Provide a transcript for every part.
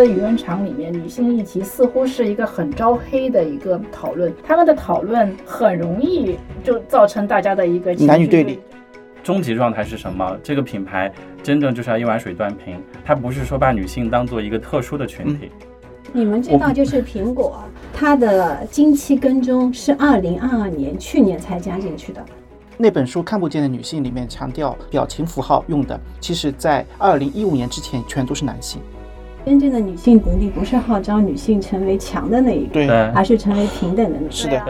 在舆论场里面，女性议题似乎是一个很招黑的一个讨论，他们的讨论很容易就造成大家的一个男女对立。终极状态是什么？这个品牌真正就是要一碗水端平，它不是说把女性当做一个特殊的群体。你们知道，就是苹果，它的经期跟踪是二零二二年去年才加进去的。那本书《看不见的女性》里面强调表情符号用的，其实在二零一五年之前全都是男性。真正的女性独立不是号召女性成为强的那一个，而是成为平等的那一是的。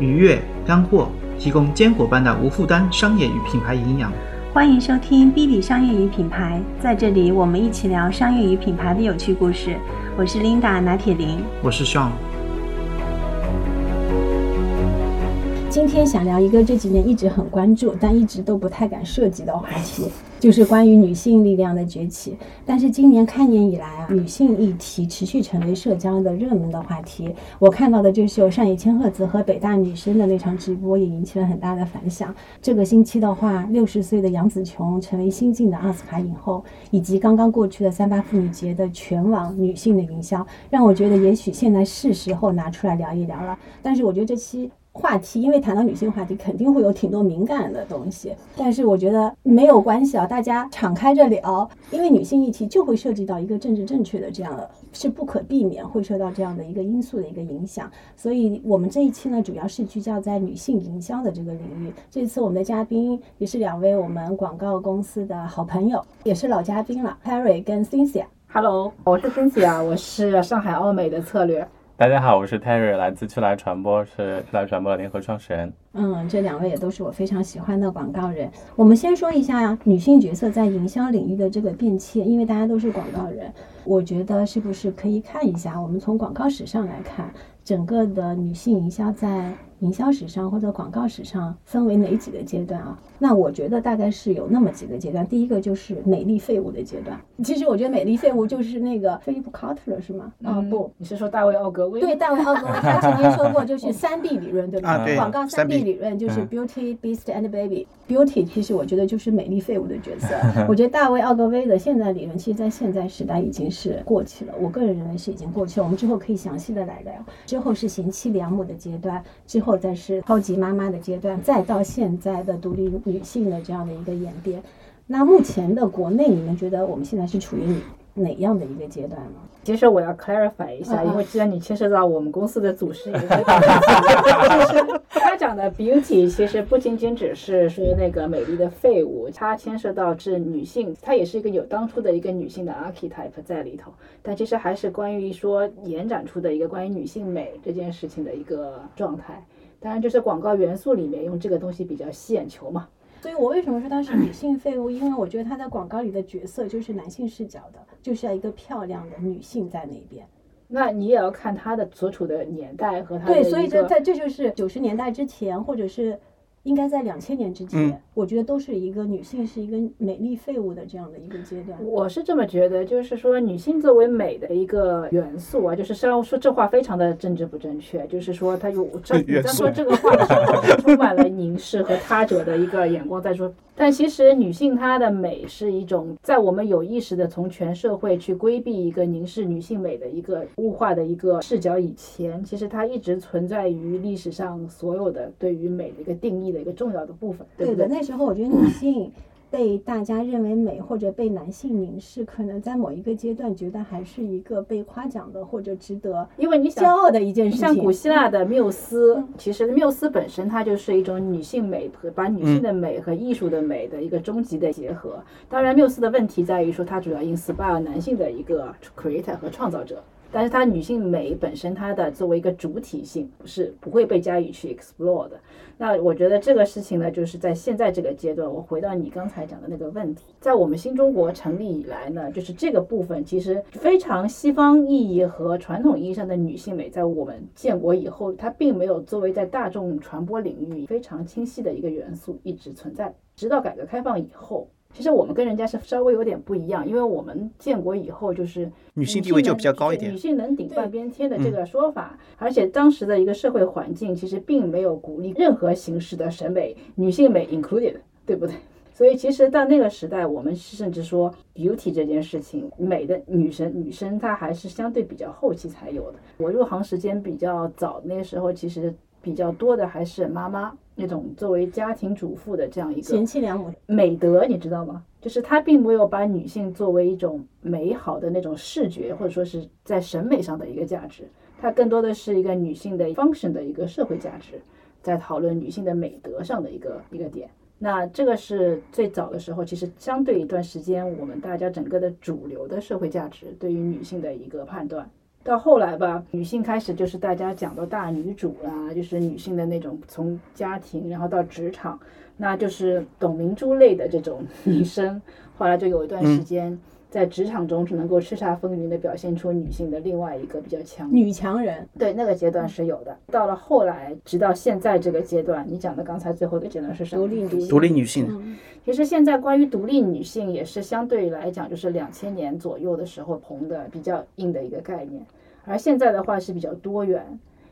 愉悦干货，提供坚果般的无负担商业与品牌营养。欢迎收听 B B 商业与品牌，在这里我们一起聊商业与品牌的有趣故事。我是 Linda 拿铁林，我是 Sean。今天想聊一个这几年一直很关注，但一直都不太敢涉及的话题。就是关于女性力量的崛起，但是今年开年以来啊，女性议题持续成为社交的热门的话题。我看到的就是有上野千鹤子和北大女生的那场直播，也引起了很大的反响。这个星期的话，六十岁的杨紫琼成为新晋的奥斯卡影后，以及刚刚过去的三八妇女节的全网女性的营销，让我觉得也许现在是时候拿出来聊一聊了。但是我觉得这期。话题，因为谈到女性话题，肯定会有挺多敏感的东西。但是我觉得没有关系啊，大家敞开着聊，因为女性议题就会涉及到一个政治正确的这样的，是不可避免会受到这样的一个因素的一个影响。所以我们这一期呢，主要是聚焦在女性营销的这个领域。这次我们的嘉宾也是两位我们广告公司的好朋友，也是老嘉宾了，Harry 跟 Cynthia。Hello，我是 Cynthia，我是上海奥美的策略。大家好，我是 Terry，来自趣来传播，是趣来传播的联合创始人。嗯，这两位也都是我非常喜欢的广告人。我们先说一下女性角色在营销领域的这个变迁，因为大家都是广告人，我觉得是不是可以看一下，我们从广告史上来看，整个的女性营销在。营销史上或者广告史上分为哪几个阶段啊？那我觉得大概是有那么几个阶段。第一个就是美丽废物的阶段。其实我觉得美丽废物就是那个菲利普·卡特勒是吗？啊不，你是说大卫·奥格威？对，大卫·奥格威他曾经说过，就是三 B 理论，对吧？啊，对。广告三 B 理论就是 Beauty、Beast and Baby。Beauty 其实我觉得就是美丽废物的角色。我觉得大卫·奥格威的现在理论，其实在现在时代已经是过去了。我个人认为是已经过去了。我们之后可以详细的来聊。之后是贤妻良母的阶段，之后再是超级。妈妈的阶段，再到现在的独立女性的这样的一个演变，那目前的国内，你们觉得我们现在是处于哪样的一个阶段呢？其实我要 clarify 一下，因为既然你牵涉到我们公司的祖师爷，就是他讲的 beauty，其实不仅仅只是说那个美丽的废物，它牵涉到是女性，它也是一个有当初的一个女性的 archetype 在里头，但其实还是关于说延展出的一个关于女性美这件事情的一个状态。当然，就是广告元素里面用这个东西比较吸眼球嘛。所以我为什么说它是女性废物？因为我觉得它在广告里的角色就是男性视角的，就是要一个漂亮的女性在那边。那你也要看她的所处的年代和它对，所以这在这就是九十年代之前，或者是。应该在两千年之前，我觉得都是一个女性是一个美丽废物的这样的一个阶段。我是这么觉得，就是说女性作为美的一个元素啊，就是虽然说这话非常的政治不正确，就是说它有这你在说这个话的时候，充满了凝视和他者的一个眼光在说。但其实女性她的美是一种在我们有意识的从全社会去规避一个凝视女性美的一个物化的一个视角以前，其实它一直存在于历史上所有的对于美的一个定义的一个重要的部分。对的，那时候我觉得女性。被大家认为美，或者被男性凝视，可能在某一个阶段觉得还是一个被夸奖的，或者值得，因为你骄傲的一件事情。像古希腊的缪斯，其实缪斯本身它就是一种女性美和把女性的美和艺术的美的一个终极的结合。当然，缪斯的问题在于说，它主要 inspire 男性的一个 creator 和创造者。但是它女性美本身，它的作为一个主体性是不会被加以去 explore 的。那我觉得这个事情呢，就是在现在这个阶段，我回到你刚才讲的那个问题，在我们新中国成立以来呢，就是这个部分其实非常西方意义和传统意义上的女性美，在我们建国以后，它并没有作为在大众传播领域非常清晰的一个元素一直存在，直到改革开放以后。其实我们跟人家是稍微有点不一样，因为我们建国以后就是女性地位就比较高一点，女性能顶半边天的这个说法，而且当时的一个社会环境其实并没有鼓励任何形式的审美，女性美 included，对不对？所以其实到那个时代，我们甚至说 beauty 这件事情，美的女神女生她还是相对比较后期才有的。我入行时间比较早，那个时候其实比较多的还是妈妈那种作为家庭主妇的这样一个贤妻良母，美德，你知道吗？就是她并没有把女性作为一种美好的那种视觉，或者说是在审美上的一个价值，它更多的是一个女性的 function 的一个社会价值，在讨论女性的美德上的一个一个点。那这个是最早的时候，其实相对一段时间，我们大家整个的主流的社会价值对于女性的一个判断。到后来吧，女性开始就是大家讲到大女主啦，就是女性的那种从家庭然后到职场，那就是董明珠类的这种 女生。后来就有一段时间。在职场中是能够叱咤风云的表现出女性的另外一个比较强女强人，对那个阶段是有的。到了后来，直到现在这个阶段，你讲的刚才最后一个阶段是什么？独立女独立女性。其实现在关于独立女性也是相对来讲，就是两千年左右的时候红的比较硬的一个概念，而现在的话是比较多元。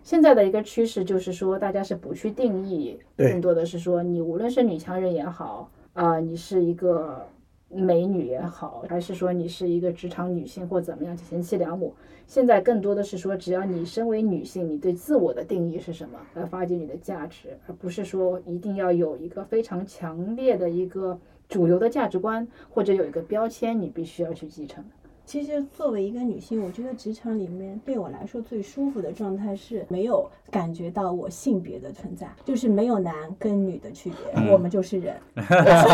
现在的一个趋势就是说，大家是不去定义，更多的是说你无论是女强人也好啊，你是一个。美女也好，还是说你是一个职场女性或怎么样，贤妻良母。现在更多的是说，只要你身为女性，你对自我的定义是什么，来发掘你的价值，而不是说一定要有一个非常强烈的一个主流的价值观，或者有一个标签你必须要去继承。其实作为一个女性，我觉得职场里面对我来说最舒服的状态是没有感觉到我性别的存在，就是没有男跟女的区别，我们就是人。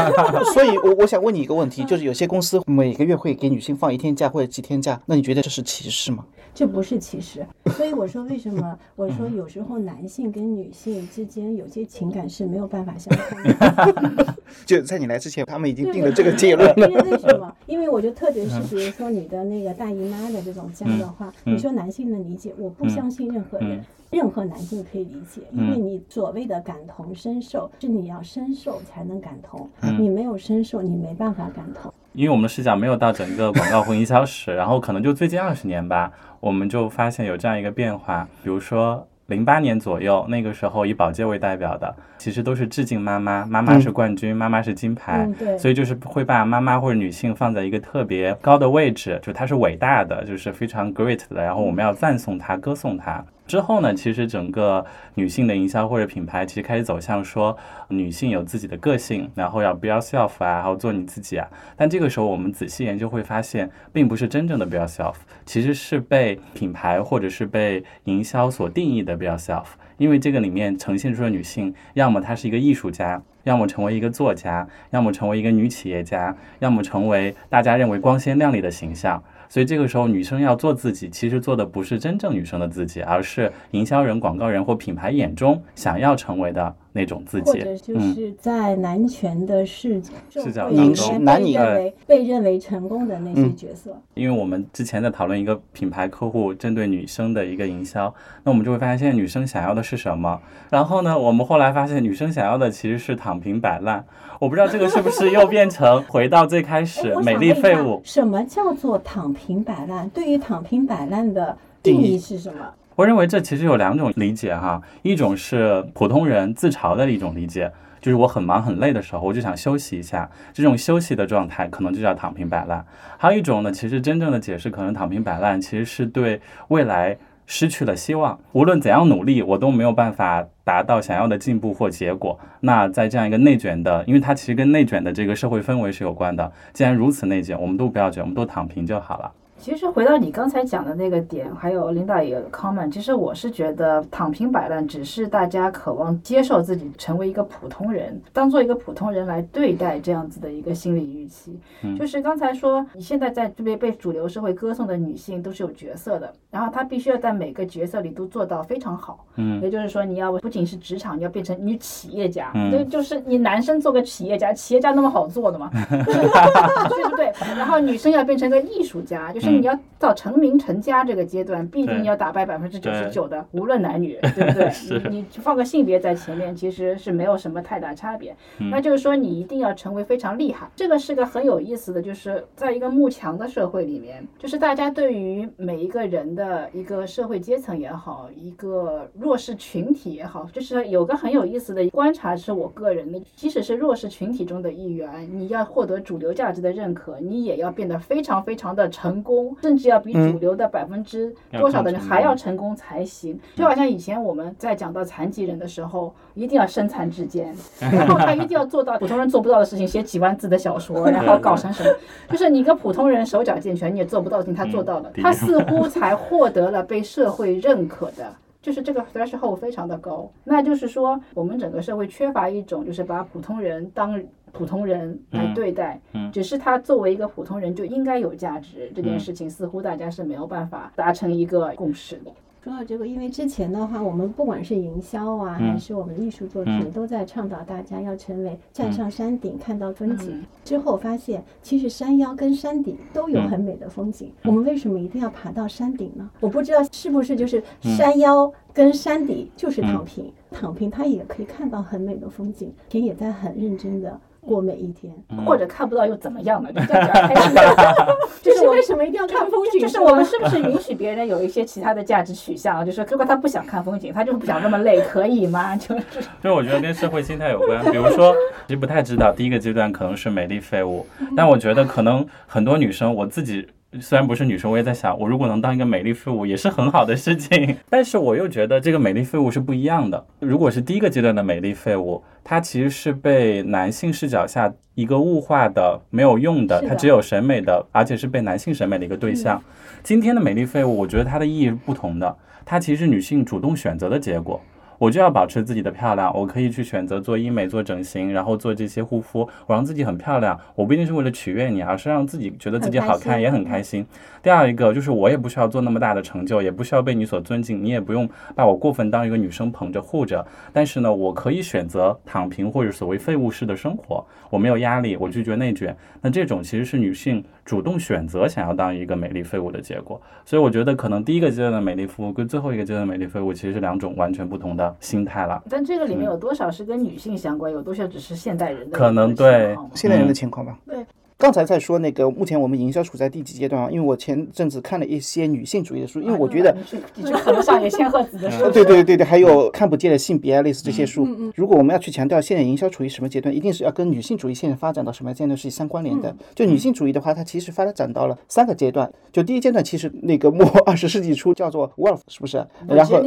所以，我我想问你一个问题，就是有些公司每个月会给女性放一天假或者几天假，那你觉得这是歧视吗？这不是歧视。所以我说，为什么我说有时候男性跟女性之间有些情感是没有办法相通的？就在你来之前，他们已经定了这个结论了。因为为什么？因为我就特别是比如说你。的那个大姨妈的这种家的话，你说男性的理解，我不相信任何人，任何男性可以理解，因为你所谓的感同身受，是你要深受才能感同，你没有深受，你没办法感同。因为我们的视角没有到整个广告或营销史，然后可能就最近二十年吧，我们就发现有这样一个变化，比如说。零八年左右，那个时候以宝洁为代表的，其实都是致敬妈妈，妈妈是冠军，妈妈是金牌，所以就是会把妈妈或者女性放在一个特别高的位置，就她是伟大的，就是非常 great 的，然后我们要赞颂她，歌颂她。之后呢，其实整个女性的营销或者品牌，其实开始走向说女性有自己的个性，然后要 be yourself 啊，然后做你自己啊。但这个时候我们仔细研究会发现，并不是真正的 be yourself，其实是被品牌或者是被营销所定义的 be yourself。因为这个里面呈现出的女性，要么她是一个艺术家，要么成为一个作家，要么成为一个女企业家，要么成为大家认为光鲜亮丽的形象。所以这个时候，女生要做自己，其实做的不是真正女生的自己，而是营销人、广告人或品牌眼中想要成为的那种自己。或者就是在男权的视视角当中，男女认为被认为成功的那些角色。因为我们之前在讨论一个品牌客户针对女生的一个营销，那我们就会发现，现在女生想要的是什么？然后呢，我们后来发现，女生想要的其实是躺平摆烂。我不知道这个是不是又变成 回到最开始美丽废物？什么叫做躺平摆烂？对于躺平摆烂的定义是什么？我认为这其实有两种理解哈，一种是普通人自嘲的一种理解，就是我很忙很累的时候，我就想休息一下，这种休息的状态可能就叫躺平摆烂。还有一种呢，其实真正的解释可能躺平摆烂其实是对未来。失去了希望，无论怎样努力，我都没有办法达到想要的进步或结果。那在这样一个内卷的，因为它其实跟内卷的这个社会氛围是有关的。既然如此内卷，我们都不要卷，我们都躺平就好了。其实回到你刚才讲的那个点，还有领导也有 comment，其实我是觉得躺平摆烂只是大家渴望接受自己成为一个普通人，当做一个普通人来对待这样子的一个心理预期。就是刚才说，你现在在这边被主流社会歌颂的女性都是有角色的，然后她必须要在每个角色里都做到非常好。嗯，也就是说，你要不仅是职场，你要变成女企业家。嗯，对，就是你男生做个企业家，企业家那么好做的吗？对不对？然后女生要变成个艺术家，就是。就是你要到成名成家这个阶段，必定要打败百分之九十九的，无论男女，对不对？你你放个性别在前面，其实是没有什么太大差别。嗯那就是说，你一定要成为非常厉害。这个是个很有意思的，就是在一个慕强的社会里面，就是大家对于每一个人的一个社会阶层也好，一个弱势群体也好，就是有个很有意思的观察，是我个人的，即使是弱势群体中的一员，你要获得主流价值的认可，你也要变得非常非常的成功，甚至要比主流的百分之多少的人还要成功才行。就好像以前我们在讲到残疾人的时候，一定要身残志坚，然后他一定要做到普通人做不到的事情，写几万字的小说，然后搞成什么，就是你一个普通人手脚健全你也做不到的事情，他做到了，他似乎才获得了被社会认可的。就是这个 threshold 非常的高，那就是说我们整个社会缺乏一种就是把普通人当普通人来对待，嗯只是他作为一个普通人就应该有价值这件嗯事情，似乎大家是没有办法达成一个共识的。说到这个，因为之前的话，我们不管是营销啊，嗯还是我们艺术作品，嗯都在倡导大家要成为站上山顶看到风景。嗯之后发现，其实山腰跟山顶都有很美的风景。我们为什么一定要爬到山顶呢？我不知道是不是就是山腰跟山底就是躺平，躺平它也可以看到很美的风景，田也在很认真的过每一天。或者看不到又怎么样呢？就这样讲开心的，就就是为什么一定要看风景？就是我们是不是允许别人有一些其他的价值取向？就是如果他不想看风景，他就是不想那么累，可以吗？就是就是我觉得跟社会心态有关。比如说，其实不太知道，第一个阶段可能是美丽废物，但我觉得可能很多女生，我自己。虽然不是女生，我也在想，我如果能当一个美丽废物，也是很好的事情。但是我又觉得这个美丽废物是不一样的。如果是第一个阶段的美丽废物，它其实是被男性视角下一个物化的、没有用的，它只有审美的，而且是被男性审美的一个对象。今天的美丽废物，我觉得它的意义是不同的，它其实是女性主动选择的结果。我就要保持自己的漂亮，我可以去选择做医美、做整形，然后做这些护肤，我让自己很漂亮。我不一定是为了取悦你，而是让自己觉得自己好看，也很开心。第二一个就是我也不需要做那么大的成就，也不需要被你所尊敬，你也不用把我过分当一个女生捧着护着。但是呢，我可以选择躺平或者所谓废物式的生活，我没有压力，我拒绝内卷。那这种其实是女性主动选择想要当一个美丽废物的结果。所以我觉得可能第一个阶段的美丽废物跟最后一个阶段的美丽废物其实是两种完全不同的心态了。但这个里面有多少是跟女性相关，有多少只是现代人的可能对现代人的情况吧。对。刚才在说那个，目前我们营销处在第几阶段啊？因为我前阵子看了一些女性主义的书，因为我觉得你去你去看了上野千鹤子的书，呃对对对对，还有看不见的性别啊，类似这些书。如果我们要去强调现在营销处于什么阶段，一定是要跟女性主义现在发展到什么阶段是相关联的。就女性主义的话，它其实发展到了三个阶段。就第一阶段，其实那个末 二十世纪初叫做 Wolf，是不是？然后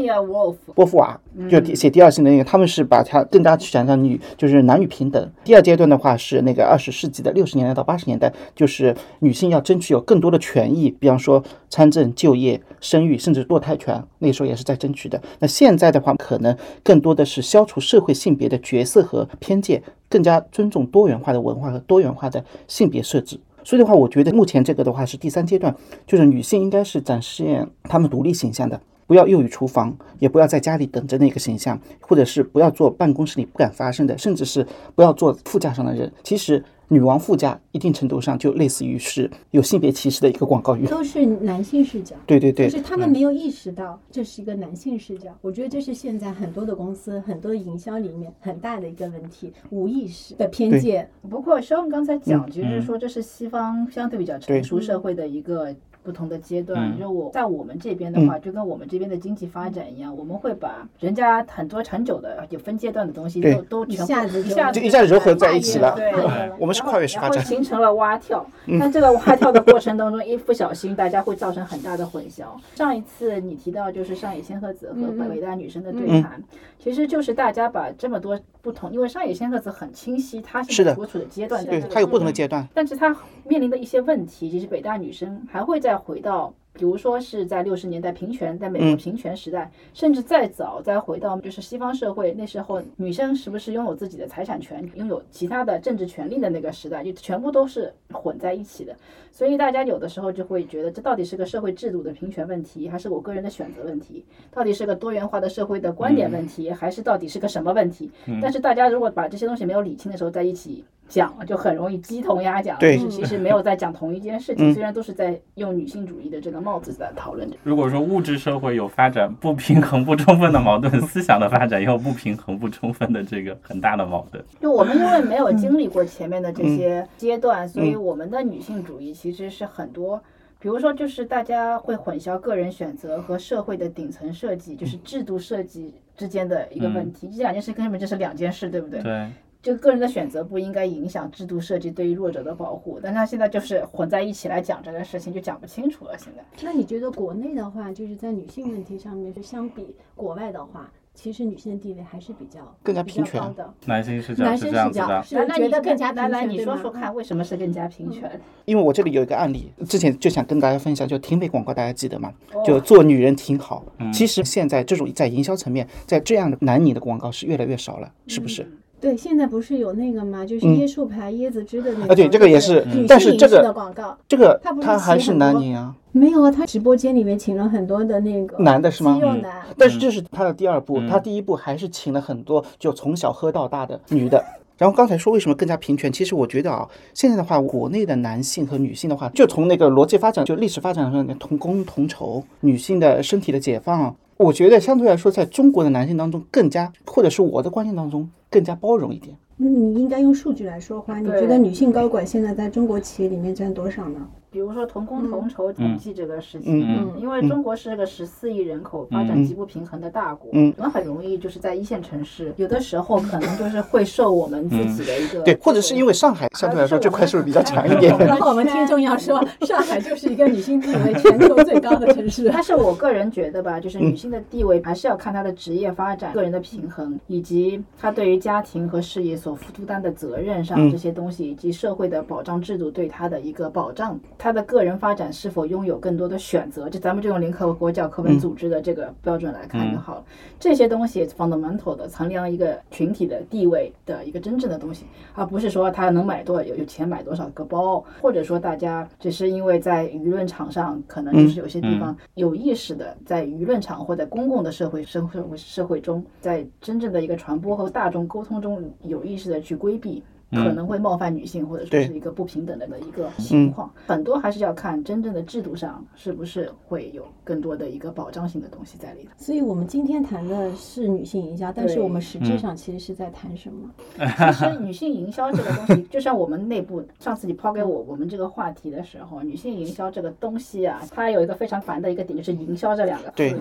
波伏娃就写第二性的那个，他们是把它更加去讲到女，就是男女平等。第二阶段的话是那个二十世纪的六十年代到八年代，就是女性要争取有更多的权益，比方说参政、就业、生育，甚至堕胎权，那时候也是在争取的。那现在的话，可能更多的是消除社会性别的角色和偏见，更加尊重多元化的文化和多元化的性别设置。所以的话，我觉得目前这个的话是第三阶段，就是女性应该是展现她们独立形象的。不要囿于厨房，也不要在家里等着那个形象，或者是不要做办公室里不敢发生的，甚至是不要做副驾上的人。其实，女王副驾一定程度上就类似于是有性别歧视的一个广告语。都是男性视角。对对对就，是他们没有意识到这是一个男性视角。我觉得这是现在很多的公司、很多的营销里面很大的一个问题，无意识的偏见。不过肖恩刚才讲，嗯其实是说这是西方相对比较成熟社会的一个不同的阶段。嗯就我在我们这边的话，就跟我们这边的经济发展一样，我们会把人家很多长久的有分阶段的东西都都全部一下子就一下子就一下子糅合在一起了对，对我们是跨越式发然后展。形成了蛙跳。但这个蛙跳的过程当中，一不小心，大家会造成很大的混淆。上一次你提到就是上野千鹤子和北北大女生的对谈，其实就是大家把这么多不同，因为上野千鹤子很清晰，她现在所处的阶段在对这，个它有不同的阶段。但是她面临的一些问题，其实北大女生还会再回到，比如说是在六十年代平权，在美国嗯平权时代，甚至再早再回到就是西方社会那时候，女生是不是拥有自己的财产权，拥有其他的政治权利的那个时代，就全部都是混在一起的。所以大家有的时候就会觉得，这到底是个社会制度的平权问题，还是我个人的选择问题？到底是个多元化的社会的观点问题，还是到底是个什么问题？但是大家如果把这些东西没有理清的时候在一起讲，就很容易鸡同鸭讲，对就是其实没有在讲同一件事情，虽然都是在用女性主义的这个帽子在讨论着。如果说物质社会有发展不平衡不充分的矛盾，思想的发展也有不平衡不充分的这个很大的矛盾。就我们因为没有经历过前面的这些阶段，所以我们的女性主义其实是很多。比如说，就是大家会混淆个人选择和社会的顶层设计，就是制度设计之间的一个问题。这两件事根本就是两件事，对不对？对，就个人的选择不应该影响制度设计对于弱者的保护，但他现在就是混在一起来讲这个事情，就讲不清楚了。现在，那你觉得国内的话，就是在女性问题上面，就相比国外的话，其实女性的地位还是比较更加平权高的。男性视角男是生视角这样的。是，那你觉得更加来来，你说说看，为什么是更加平权？因为我这里有一个案例，之前就想跟大家分享，就婷美广告大家记得吗？哦就做女人挺好。其实现在这种在营销层面，在这样的男女的广告是越来越少了，是不是？对，现在不是有那个吗？就是嗯。椰树牌椰子汁的那个，啊对这个也是女但是这个的广告。这个他不是他还是写很多。男女啊，没有啊，他直播间里面请了很多的那个男的是吗？肌肉男，但是这是他的第二部，嗯。他第一部还是请了很多就从小喝到大的女的。然后刚才说为什么更加平权，其实我觉得啊，现在的话，国内的男性和女性的话，就从那个逻辑发展，就历史发展上同工同酬，女性的身体的解放，我觉得相对来说，在中国的男性当中更加，或者是我的观念当中更加包容一点。那，你应该用数据来说话。你觉得女性高管现在在中国企业里面占多少呢？比如说同工同酬统计这个事情，嗯因为中国是个十四亿人口、发展极不平衡的大国，嗯。我们很容易就是在一线城市，有的时候可能就是会受我们自己的一个对，或者是因为上海相对来说这块是不是比较强一点？然后我们听众要说，上海就是一个女性地位全球最高的城市。但是我个人觉得吧，就是女性的地位还是要看她的职业发展、个人的平衡，以及她对于家庭和事业所负担的责任上嗯。这些东西，以及社会的保障制度对她的一个保障，她的个人发展是否拥有更多的选择，就咱们就用联合国教科文组织的这个标准来看就好了。这些东西 fundamental 的衡量一个群体的地位的一个真正的东西，而不是说他能买多少有有钱买多少个包，或者说大家只是因为在舆论场上可能就是有些地方有意识的在舆论场或在公共的社会社会社会中，在真正的一个传播和大众沟通中有意识的去规避。可能会冒犯女性，或者说是一个不平等的一个情况，很多还是要看真正的制度上是不是会有更多的一个保障性的东西在里头。所以我们今天谈的是女性营销，但是我们实质上其实是在谈什么？其实女性营销这个东西，就像我们内部上次你抛给我我们这个话题的时候，女性营销这个东西啊，它有一个非常烦的一个点，就是营销这两个字。对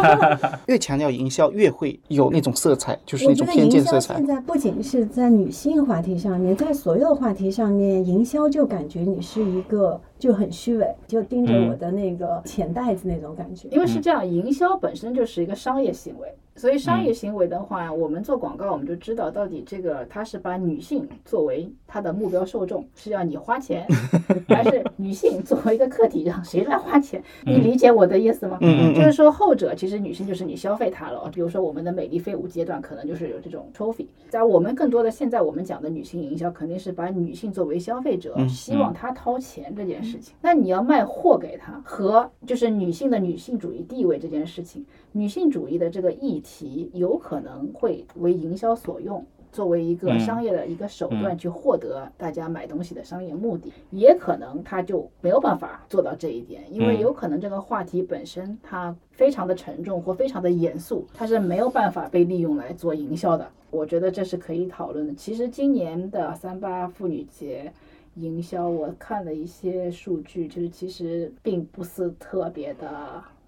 越强调营销，越会有那种色彩，就是我觉得那种偏营销见色彩现。在不仅是在女性话题上你，在所有话题上面，营销就感觉你是一个就很虚伪，就盯着我的那个钱袋子那种感觉。因为是这样，营销本身就是一个商业行为，所以商业行为的话，我们做广告，我们就知道到底这个它是把女性作为它的目标受众，是要你花钱，还是女性作为一个客体让谁来花钱？你理解我的意思吗？嗯嗯就是说后者其实女性就是你消费它了，比如说我们的美丽废物阶段可能就是有这种 trophy，在我们更多的现在我们讲的女性营销肯定是把女性作为消费者，希望她掏钱这件事情。那你要卖货给他和就是女性的女性主义地位这件事情，女性主义的这个议题有可能会为营销所用。作为一个嗯商业的一个手段去获得大家买东西的商业目的，也可能他就没有办法做到这一点，因为嗯有可能这个话题本身它非常的沉重或非常的严肃，它是没有办法被利用来做营销的。我觉得这是可以讨论的。其实今年的三八妇女节。营销，我看了一些数据，就是其实并不是特别的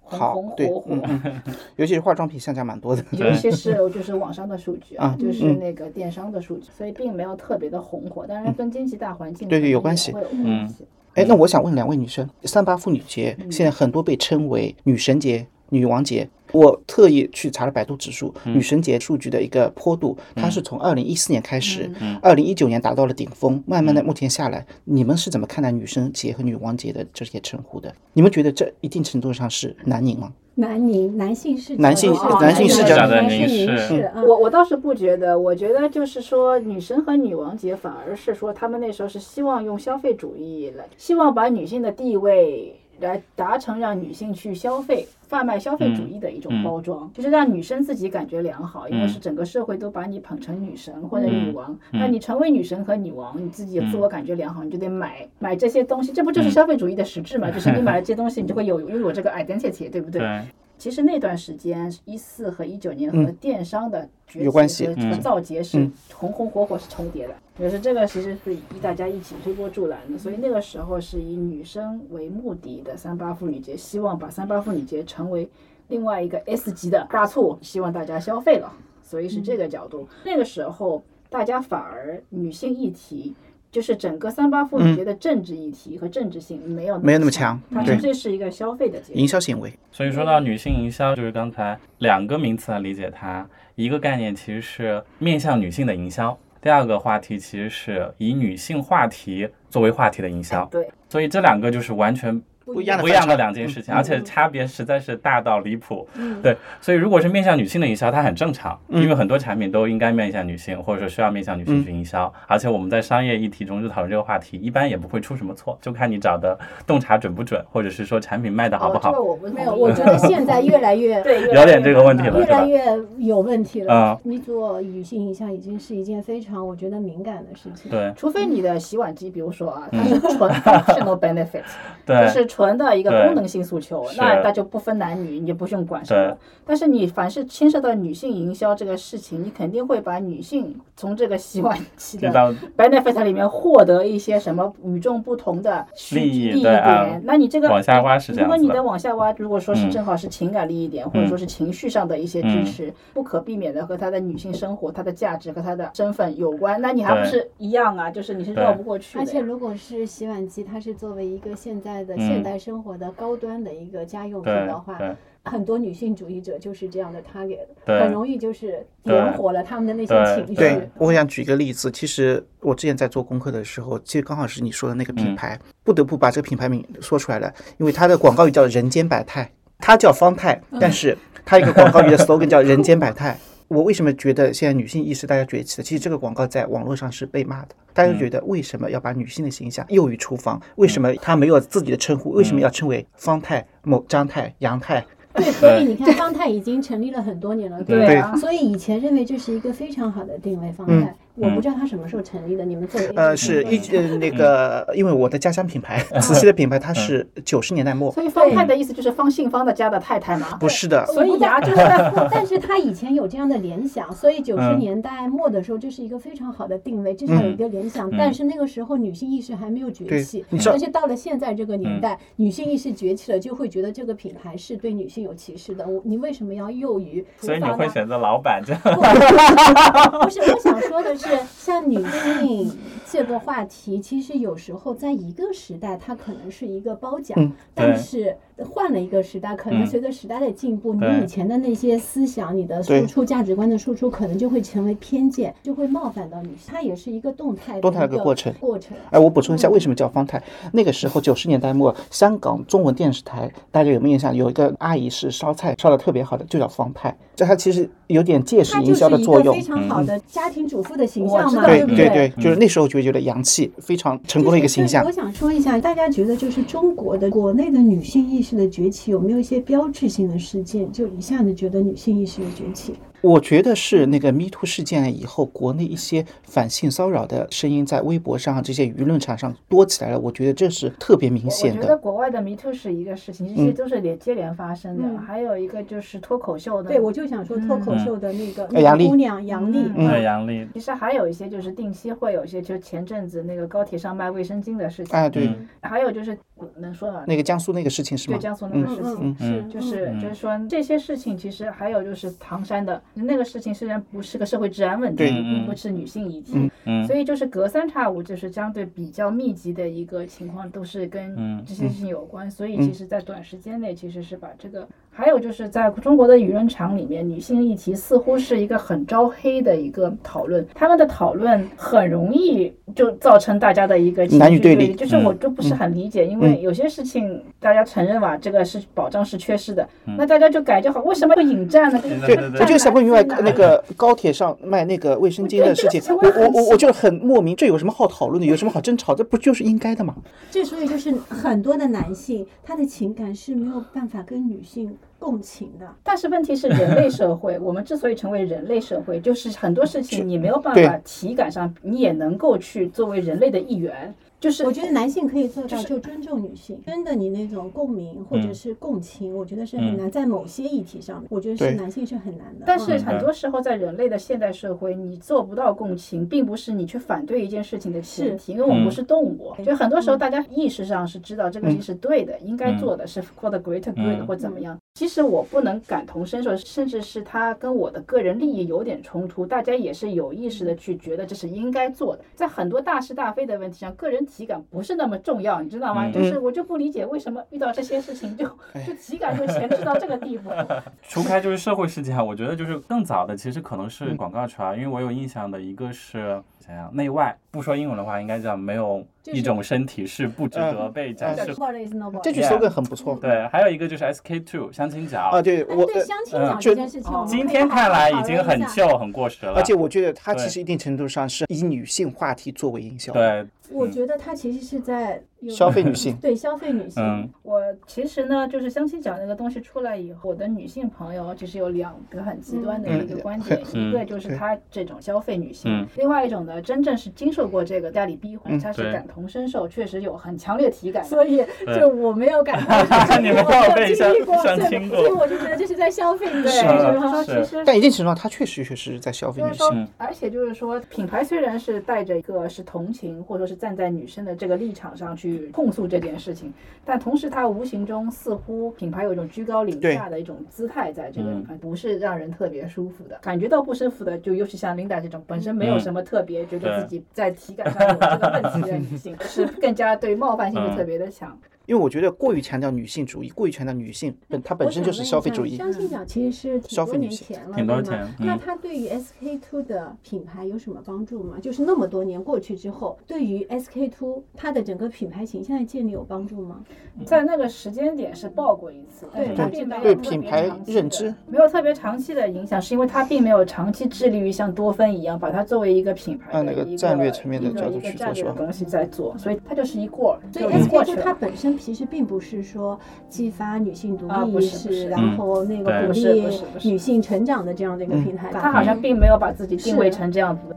红好红，对火，火，嗯嗯，尤其是化妆品下架蛮多的。尤其是就是网上的数据啊啊，就是那个电商的数据，所以并没有特别的红火，当然跟经济大环境对对有关系会有关系。哎，那我想问两位女生，三八妇女节嗯现在很多被称为女神节、女王节。我特意去查了百度指数，嗯。女神节数据的一个坡度，它是从二零一四年开始，嗯。二零一九年达到了顶峰，慢慢的目前下来，你们是怎么看待女神节和女王节的这些称呼的？你们觉得这一定程度上是南宁吗？南宁男性视角，男性哦男性视角男性凝视我我倒是不觉得，我觉得就是说，女神和女王节反而是说，他们那时候是希望用消费主义来，希望把女性的地位来达成让女性去消费、贩卖消费主义的一种嗯。包装，就是让女生自己感觉良好，因为嗯。是整个社会都把你捧成女神或者嗯女王，嗯。那你成为女神和女王，你自己自我感觉良好，你就得买买这些东西，这不就是嗯。消费主义的实质嘛？就是你买了这些东西，你就会有拥有这个 identity，对不对？对，其实那段时间，一四和一九年和电商的崛起有关系和和嗯造节是嗯红红火火是重叠的，也是这个其实是以大家一起推波助澜的，所以那个时候是以女生为目的的三八妇女节，希望把三八妇女节成为另外一个 S 级的大促，希望大家消费了，所以是这个角度。那个时候大家反而女性议题。就是整个三八妇女节的政治议题和政治性没有没有那么强它纯粹是一个消费的营。销行为，所以说到女性营销，就是刚才两个名词来理解它，一个概念其实是面向女性的营销，第二个话题其实是以女性话题作为话题的营销。对，所以这两个就是完全不一样的不一样的两件事情，嗯而且差别实在是大到离谱。嗯对，所以如果是面向女性的营销，它很正常，嗯因为很多产品都应该面向女性，或者说需要面向女性去营销。而且我们在商业议题中就讨论这个话题，一般也不会出什么错，就看你找的洞察准不准，或者是说产品卖的好不哦，这好个。我不 没有，我觉得现在越来越 对有点这个问题了越来越有问题了嗯。你做女性营销已经是一件非常我觉得敏感的事情。对除非你的洗碗机，比如说啊，它是纯 functional benefit，就对是纯的一个功能性诉求，那那就不分男女，你就不用管什么对。但是你凡是牵涉到女性营销这个事情，你肯定会把女性从这个洗碗机的 benefit 里面获得一些什么与众不同的需利益点。那你这个往下挖是这样如果你的往下挖，如果说是嗯正好是情感利益点，或者说是情绪上的一些支嗯持，不可避免的和她的女性生活、她的价值和她的身份有关，那你还不是一样啊？就是你是绕不过去的。而且如果是洗碗机，它是作为一个现在的嗯现代生活的高端的一个家用品的话，很多女性主义者就是这样的 target，很容易就是点火了他们的那些情绪。对，我想举一个例子，其实我之前在做功课的时候，其实刚好是你说的那个品牌，不得不把这个品牌名说出来了，因为它的广告语叫“人间百态”，它叫方太，但是它一个广告语的 slogan 叫“人间百态”。我为什么觉得现在女性意识大家崛起的？其实这个广告在网络上是被骂的，大家觉得为什么要把女性的形象囿于厨房？为什么她没有自己的称呼？为什么要称为方太、某张太、杨太？对，所以你看，方太已经成立了很多年了，对啊，所以以前认为这是一个非常好的定位方嗯态，我不知道它什么时候成立的。你们做呃，是一呃那个，因为我的家乡品牌，慈溪的品牌，它是九十年代末，所以方太的意思就是方信芳的家的太太嘛。不是的，所以呀，就是但是他以前有这样的联想，所以九十嗯年代末的时候，这是一个非常好的定位，至少有一个联想。但是那个时候女性意识还没有崛起，你知道但是到了现在这个年代，女性意识崛起了，就会觉得这个品牌是对女性有歧视的。我你为什么要囿于所以你？会选择老板这样。不 是，我想说的是，像女性这个话题，其实有时候在一个时代，它可能是一个褒奖，嗯但是换了一个时代，可能嗯随着时代的进步，你以前的那些思想、你的输出、价值观的输出，可能就会成为偏见，就会冒犯到女性。它也是一个动态的动态的一个过程过程。哎，我补充一下，为什么叫方太？那个时候九十年代末，香港中文电视台，大家有没有印象？有一个阿姨是烧菜烧的特别好的，就叫方太。这它其实有点借势营销的作用非。常好的家庭主妇的形象嘛，对不对对，就是那时候就觉得洋气，非常成功的一个形象我。想说一下，大家觉得就是中国的国内的女性意识的崛起，有没有一些标志性的事件，就一下子觉得女性意识的崛起？我觉得是那个 Me Too 事件以后，国内一些反性骚扰的声音在微博上、这些舆论场上多起来了。我觉得这是特别明显的我显觉得。国外的 Me Too 是一个事情，这些嗯都是连接连发生的。嗯还有一个就是脱口秀的，对，我就想说脱口秀的那个、姑娘杨笠，嗯对杨笠，其实还有一些就是定期会有一些，就前阵子那个高铁上卖卫生巾的事情，哎，对，嗯还有就是能说吗？那个江苏那个事情是吗？对江苏那个嗯事情。是就是嗯就是说这些事情，其实还有就是唐山的那个事情，虽然不是个社会治安问题，对并不是女性议题，嗯嗯。所以就是隔三差五，就是相对比较密集的一个情况，都是跟嗯这些事情有关。所以其实，在短时间内，其实是把这个还有就是在中国的舆论场里面，女性议题似乎是一个很招黑的一个讨论，他们的讨论很容易就造成大家的一个情绪男女对立就是我就不是很理解，因为有些事情大家承认吧，这个是保障是缺失的，那大家就改就好，为什么要引战呢？对对对对我就想不明白那个高铁上卖那个卫生巾的事情，我我我我就很莫名，这有什么好讨论的？有什么好争吵？这不就是应该的吗？这所以就是很多的男性，他的情感是没有办法跟女性共情的。但是问题是，人类社会，我们之所以成为人类社会，就是很多事情你没有办法体感上，你也能够去作为人类的一员。就是我觉得男性可以做到，就尊重女性。真的，你那种共鸣或者是共情，我觉得是很难。在某些议题上，我觉得是男性是很难的。但是嗯很多时候，在人类的现代社会，你做不到共情，并不是你去反对一件事情的前提，因为我们不是动物。就很多时候，大家意识上是知道这个事情是对的，应该做的是 for the greater good 嗯或怎么样。其实我不能感同身受，甚至是他跟我的个人利益有点冲突，大家也是有意识的去觉得这是应该做的。在很多大是大非的问题上，个人体感不是那么重要，你知道吗？嗯就是我就不理解为什么遇到这些事情就 就体感就前置到这个地步。除开就是社会事件，我觉得就是更早的，其实可能嗯是广告圈儿，因为我有印象的一个是想想内外，不说英文的话，应该叫没有一种身体是不值得被展示。这句 Yeah slogan 很不错。对，还有一个就是 SK two 相亲角，啊，对哎，我对相亲呃角这件事情，今天看来已经很旧、很过时了。而且我觉得它其实一定程度上是以女性话题作为营销，，对，我觉得他其实是在消费女性。对消费女性。嗯我其实呢，就是相亲角那个东西出来以后，我的女性朋友其实有两个很极端的一个观点，嗯一个就是她这种消费女性，嗯另外一种呢，真正是经受过这个家里逼婚，嗯对她是感同身受，确实有很强烈体感。所以就我没有感到 你没有被相经历过，相所以我就觉得这是在消费女对，性。就是是说其实但一定程度上，它确实确实是在消费就是说女性。嗯，而且就是说，品牌虽然是带着一个是同情，或者说是站在女生的这个立场上去控诉这件事情，但同时她无形中似乎品牌有一种居高临下的一种姿态在这个地方，不是让人特别舒服的。感觉到不舒服的，就尤其像 Linda 这种本身没有什么特别，觉得自己在体感上有这个问题的女性，是更加对冒犯性就特别的强。因为我觉得过于强调女性主义，过于强调女性本它本身就是消费主义。相信角其实是挺多年前了，挺多对吗前嗯那它对于 SK two 的品牌有什么帮助吗？就是那么多年过去之后，对于 SK two 它的整个品牌形象的建立有帮助吗？在那个时间点是爆过一次，但是它并没有对特别品牌长期的认知没有特别长期的影响，是因为它并没有长期致力于像多芬一样把它作为一个品牌按那个战略层面的角度去做东西在做，所以它就是一过，所以 SK two 它。本身其实并不是说激发女性独啊立意识，然后那个鼓励女性成长的这样的一个平台。它好像并没有把自己定位成这样子的。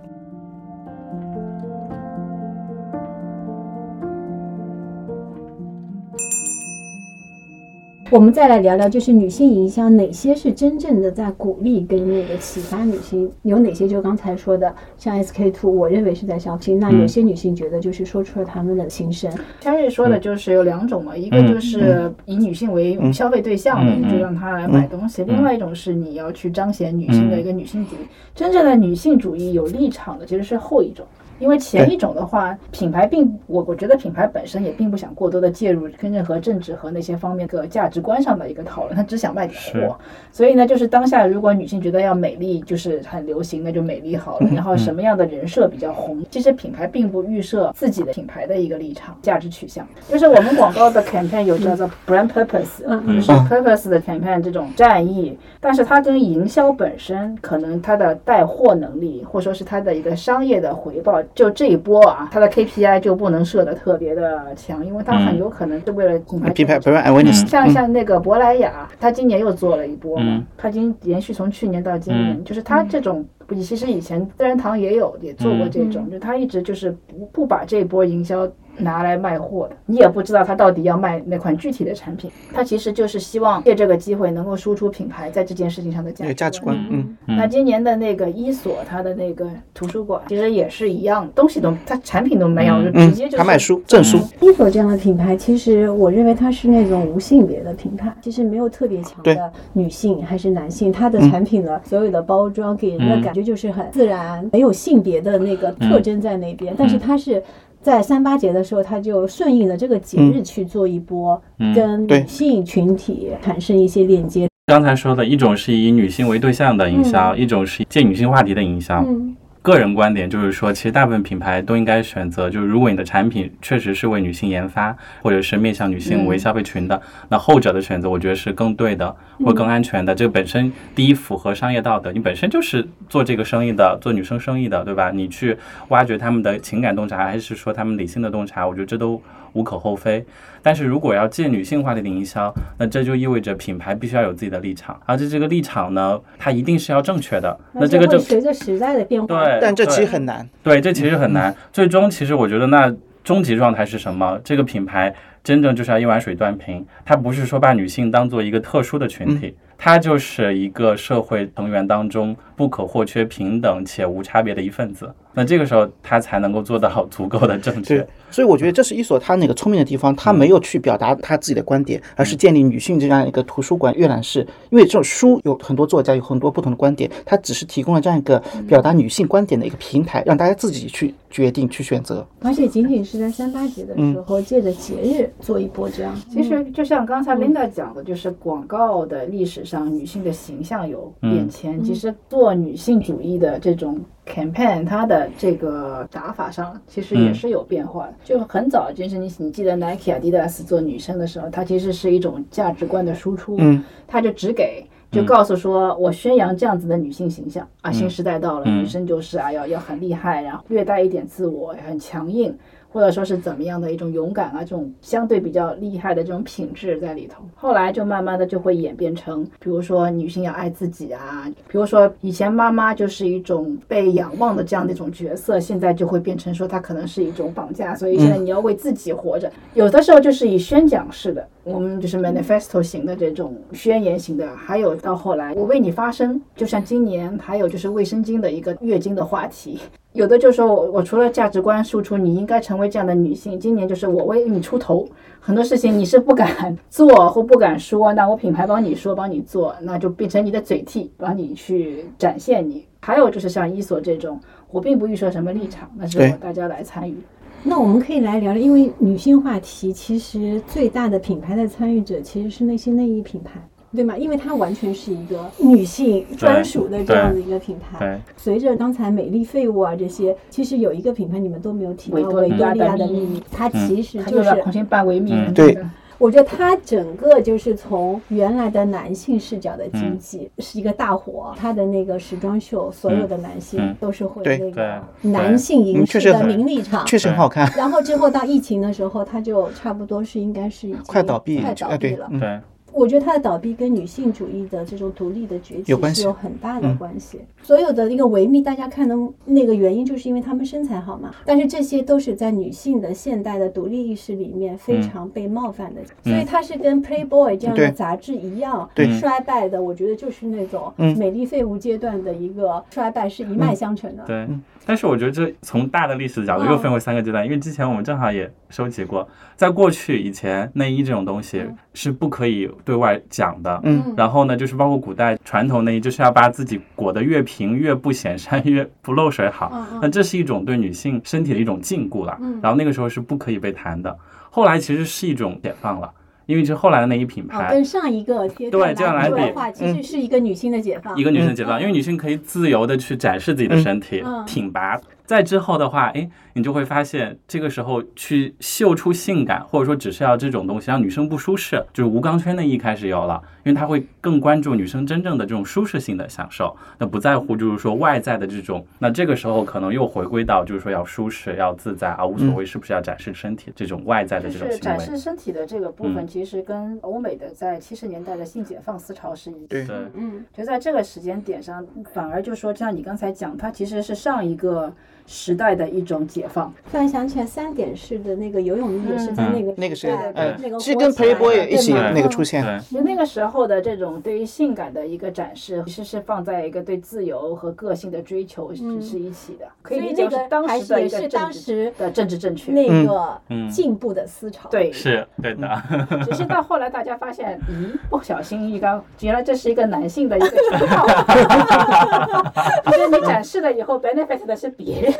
我们再来聊聊，就是女性营销哪些是真正的在鼓励跟那个启发女性，有哪些就刚才说的，像 SK two，我认为是在消费，那有些女性觉得就是说出了她们的心声。Cherry 说的就是有两种嘛，一个就是以女性为消费对象的，嗯你就让她来买东西；另外一种是你要去彰显女性的一个女性主义。真正的女性主义有立场的其实是后一种。因为前一种的话，品牌并我我觉得品牌本身也并不想过多的介入跟任何政治和那些方面的价值观上的一个讨论，他只想卖点货。所以呢，就是当下如果女性觉得要美丽就是很流行，那就美丽好了。然后什么样的人设比较红，其实品牌并不预设自己的品牌的一个立场、价值取向。就是我们广告的 campaign 有叫做 brand purpose，嗯就是 purpose 的 campaign 这种战役，但是它跟营销本身可能它的带货能力，或者说是它的一个商业的回报，就这一波啊，它的 KPI 就不能设的特别的强，因为它很有可能是为了品牌品牌 brand awareness，像嗯。像那个珀莱雅，它今年又做了一波嘛嗯，它已经延续从去年到今年，嗯。就是它这种。其实以前自然堂也有也做过这种，就它一直就是不不把这波营销拿来卖货的，你也不知道他到底要卖哪款具体的产品，他其实就是希望借这个机会能够输出品牌在这件事情上的价那个价值观，嗯，那今年的那个伊索，它的那个图书馆其实也是一样，东西都它产品都没有，就直接就是他卖书证书，伊索这样的品牌，其实我认为它是那种无性别的品牌，其实没有特别强的女性还是男性，它的产品的所有的包装给人的感觉就是很自然，没有性别的那个特征在那边，但是它是。在三八节的时候，他就顺应了这个节日去做一波跟女性群体产生一些链接。刚才说的一种是以女性为对象的营销，一种是借女性话题的营销。嗯个人观点就是说，其实大部分品牌都应该选择，就是如果你的产品确实是为女性研发，或者是面向女性为消费群的，那后者的选择我觉得是更对的，或更安全的。这个本身第一符合商业道德，你本身就是做这个生意的，做女生生意的，对吧？你去挖掘他们的情感洞察，还是说他们理性的洞察，我觉得这都无可厚非。但是如果要借女性话题的营销，那这就意味着品牌必须要有自己的立场，而且这个立场呢，它一定是要正确的。那这个就随着时代的变化，对，但这其实很难。对，这其实很难。最终，其实我觉得那终极状态是什么？这个品牌真正就是要一碗水端平，它不是说把女性当做一个特殊的群体，它就是一个社会成员当中不可或缺、平等且无差别的一份子。那这个时候，他才能够做到足够的正确。，所以我觉得这是一所他那个聪明的地方，他没有去表达他自己的观点，而是建立女性这样一个图书馆、阅览室。因为这种书有很多作家有很多不同的观点，他只是提供了这样一个表达女性观点的一个平台，让大家自己去决定、去选择。而且仅仅是在三八节的时候，借着节日做一波这样。其实就像刚才 Linda 讲的，就是广告的历史上女性的形象有变迁。其实做女性主义的这种 campaign，它的这个打法上其实也是有变化的。就很早，就是你你记得 Nike、Adidas 做女生的时候，它其实是一种价值观的输出，嗯，它就只给。就告诉说，我宣扬这样子的女性形象。啊，新时代到了，嗯。女生就是啊，要要很厉害，然后略带一点自我，很强硬，或者说是怎么样的一种勇敢啊，这种相对比较厉害的这种品质在里头。后来就慢慢的就会演变成，比如说女性要爱自己啊，比如说以前妈妈就是一种被仰望的这样的一种角色，现在就会变成说她可能是一种绑架，所以现在你要为自己活着。有的时候就是以宣讲式的，我们就是 manifesto 型的这种宣言型的，还有到后来我为你发声，就像今年还有就是卫生巾的一个月经的话题。有的就说我我除了价值观输出，你应该成为这样的女性。今年就是我为你出头，很多事情你是不敢做或不敢说，那我品牌帮你说帮你做，那就变成你的嘴替，帮你去展现你。还有就是像伊索这种，我并不预设什么立场，那是我大家来参与。那我们可以来聊聊，因为女性话题其实最大的品牌的参与者其实是那些内衣品牌。对吗？因为它完全是一个女性专属的这样的一个品牌。对，随着刚才美丽废物啊这些，其实有一个品牌你们都没有提到，维多利亚的秘密。它其实就就是要重新办维密嗯对。我觉得它整个就是从原来的男性视角的经济、是一个大火，它的那个时装秀，所有的男性嗯。都是会那个男性凝嗯确实视的名利场。确实很好看。然后之后到疫情的时候，它就差不多是应该是已经快倒闭快倒闭了。嗯对，我觉得它的倒闭跟女性主义的这种独立的崛起是有很大的嗯关系。所有的一个维密，大家看的那个原因，就是因为她们身材好嘛。但是这些都是在女性的现代的独立意识里面非常被冒犯的，所以它是跟 Playboy 这样的杂志一样，对衰败的。我觉得就是那种嗯美丽废物阶段的一个衰败是一脉相承的。对，但是我觉得这从大的历史角度又分为三个阶段，因为之前我们正好也收集过，在过去以前内衣这种东西是不可以对外讲的，嗯。然后呢，就是包括古代传统内衣，就是要把自己裹得越平、越不显山、越不漏水好那这是一种对女性身体的一种禁锢了嗯，然后那个时候是不可以被谈的，后来其实是一种解放了。因为是后来的那一品哦，牌，跟上一个贴对这样来比的话，其实是一个女性的解放。一个女性解放，因为女性可以自由的去展示自己的身体，嗯。挺拔。再之后的话，哎，你就会发现，这个时候去秀出性感，或者说只是要这种东西让女生不舒适，就是无钢圈内衣开始有了，因为它会更关注女生真正的这种舒适性的享受，那不在乎就是说外在的这种。那这个时候可能又回归到就是说要舒适、要自在，啊无所谓是不是要展示身体这种外在的这种行为。展示身体的这个部分，嗯其实跟欧美的在七十年代的性解放思潮是一致对的。对，嗯，就在这个时间点上，反而就说，像你刚才讲，它其实是上一个时代的一种解放。突然想起来，三点式的那个游泳衣也是在嗯那个那个是时代呃那个其实跟 Playboy 的一起对吗？那个出现。对，其实那个时候的这种对于性感的一个展示，其实是放在一个对自由和个性的追求是是一起的，可以所以理解那个还是当时的也是一个政治当时的政治正确。那个嗯。进步的思潮。对，是对的。只是到后来大家发现，咦，不小心一刚，原来这是一个男性的一个圈套，就是你展示了以后，benefit 的是别人，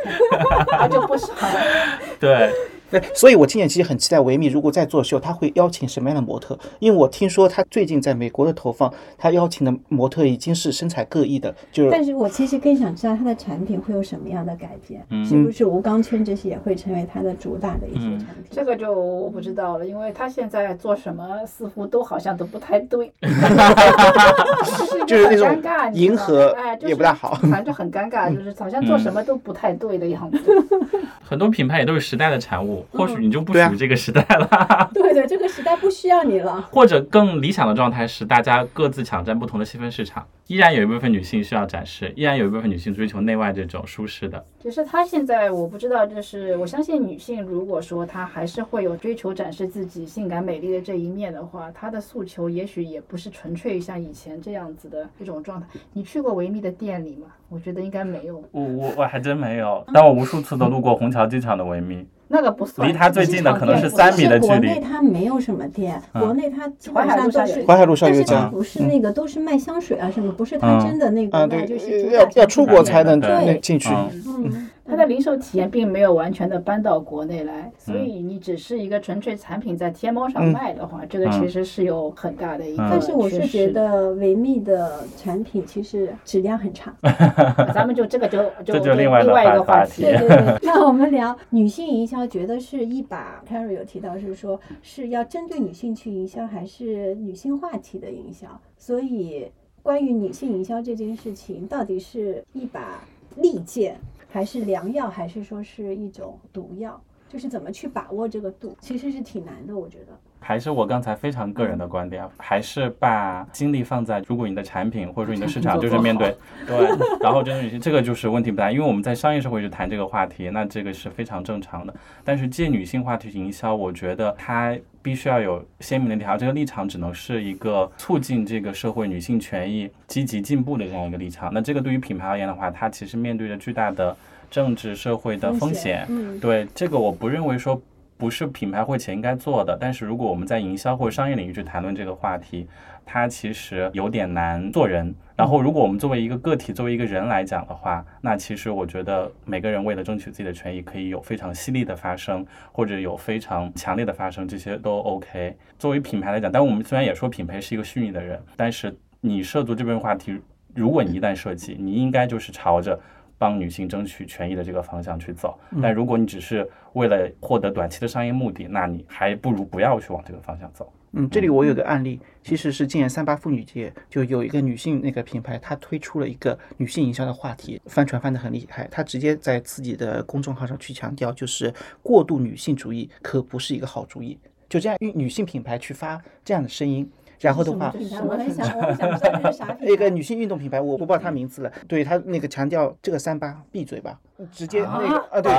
他就不爽了。对，对，所以我今年其实很期待维密如果再做秀，他会邀请什么样的模特？因为我听说他最近在美国的投放，他邀请的模特已经是身材各异的，就是但是我其实更想知道他的产品会有什么样的改变，嗯是不是无钢圈这些也会成为他的主打的一些产品？这个就我不知道了，因为他现在做什么似乎都好像都不太对，就是那种迎合哎，就也不大好反正就很尴尬，就是好像做什么都不太对的样子。很多品牌也都是时代的产物，或许你就不属于这个时代了。对的，这个时代不需要你了。或者更理想的状态是，大家各自抢占不同的细分市场，依然有一部分女性需要展示，依然有一部分女性追求内外这种舒适的。就是她现在我不知道，就是我相信女性如果说她还是会有追求展示自己性感美丽的这一面的话，她的诉求也许也不是纯粹像以前这样子的一种状态。你去过维密的店里吗？我觉得应该没有，我我我还真没有，但我无数次的路过虹桥机场的维密，那个不算。离他最近的可能是机场店三米的距国内它没有什么店，国内它基本上都是淮海路上有。一家，但是它不是那个，都是卖香水啊什么，不是它真的那啊，个卖，就是，主要要出国才能对。进去。嗯嗯，它的零售体验并没有完全的搬到国内来，所以你只是一个纯粹产品在天猫上卖的话，这个其实是有很大的一个嗯但是我是觉得维密的产品其实质量很差。咱们就这个就 就就另外一个话话题题。对对对，那我们聊女性营销，觉得是一把 Carrie 有提到是说是要针对女性去营销，还是女性话题的营销？所以关于女性营销这件事情，到底是一把利剑，还是良药，还是说是一种毒药？就是怎么去把握这个度，其实是挺难的，我觉得。还是我刚才非常个人的观点，还是把精力放在如果你的产品或者说你的市场 就是面对对，然后针对女性，这个就是问题不大，因为我们在商业社会去谈这个话题，那这个是非常正常的。但是借女性话题营销，我觉得它必须要有鲜明的立场，这个立场只能是一个促进这个社会女性权益积极进步的这样一个立场。那这个对于品牌而言的话，它其实面对着巨大的政治社会的风险。嗯，对这个，我不认为说不是品牌会前应该做的。但是如果我们在营销或者商业领域去谈论这个话题，它其实有点难做人。然后，如果我们作为一个个体，作为一个人来讲的话，那其实我觉得每个人为了争取自己的权益，可以有非常犀利的发声，或者有非常强烈的发声，这些都 OK。作为品牌来讲，但我们虽然也说品牌是一个虚拟的人，但是你涉足这边话题，如果你一旦涉及，你应该就是朝着。帮女性争取权益的这个方向去走，但如果你只是为了获得短期的商业目的，那你还不如不要去往这个方向走。嗯，这里我有个案例，其实是今年三八妇女节，就有一个女性那个品牌，它推出了一个女性营销的话题，翻船翻得很厉害。它直接在自己的公众号上去强调，就是过度女性主义可不是一个好主意。就这样，女女性品牌去发这样的声音，然后的话，品牌我很想，我很想知道这是啥 品牌。一个女性运动品牌，我不知道它名字了。对他那个强调这个三八闭嘴吧，直接那个啊，对，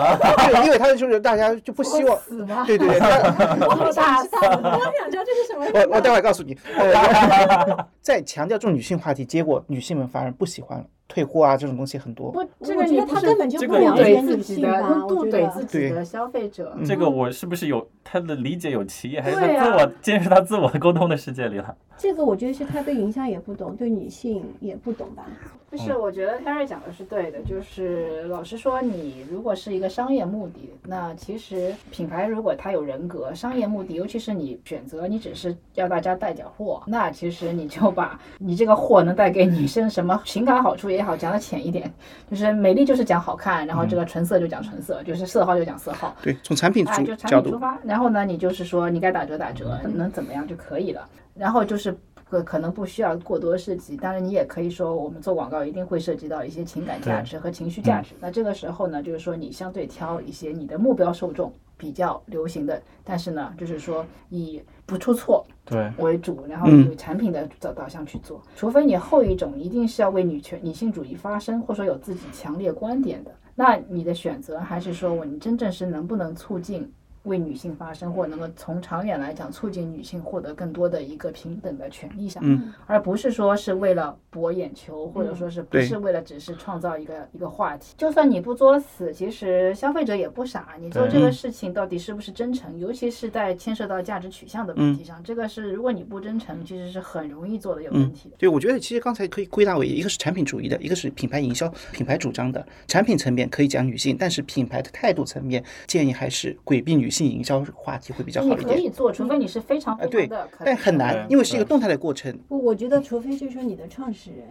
对，因为他就是大家就不希望，对对对，我好想知道，我想知道这是什么。我我待会儿告诉你。呃 在强调这种女性话题，结果女性们反而不喜欢了，退货啊这种东西很多。不，这个你不是他根本就不了解女自己的，性吧？都我觉得怼自己对的消费者。这个我是不是有他的理解有歧义，还是自我进入到自我沟通的世界里了？这个我觉得是他对营销也不懂，对女性也不懂吧？就是我觉得 Harry 讲的是对的，就是老实说，你如果是一个商业目的，那其实品牌如果它有人格，商业目的，尤其是你选择你只是要大家带点货，那其实你就把你这个货能带给女生什么情感好处也好，讲的浅一点，就是美丽就是讲好看，然后这个纯色就讲纯色，就是色号就讲色号，对，从产品啊，主就产角度，品出发，然后呢，你就是说你该打折打折，能怎么样就可以了。然后就是可可能不需要过多涉及，当然你也可以说我们做广告一定会涉及到一些情感价值和情绪价值。那这个时候呢，就是说你相对挑一些你的目标受众比较流行的，但是呢，就是说以不出错对，为主，然后嗯以产品的导导向去做。除非你后一种一定是要为女权、女性主义发声，或者说有自己强烈观点的，那你的选择还是说我你真正是能不能促进。为女性发声，或能够从长远来讲促进女性获得更多的一个平等的权利上，嗯而不是说是为了博眼球，或者说是不是为了只是创造一个一个话题。就算你不作死，其实消费者也不傻，你做这个事情到底是不是真诚，尤其是在牵涉到价值取向的问题上，这个是如果你不真诚，其实是很容易做的有问题的。对，我觉得其实刚才可以归纳为一个是产品主义的，一个是品牌营销、品牌主张的。产品层面可以讲女性，但是品牌的态度层面建议还是规避女性。性营销话题会比较好一点。可以做，除非你是非常呃，对非常的，可但很难，因为是一个动态的过程。我，我觉得除非就是说你的创始人，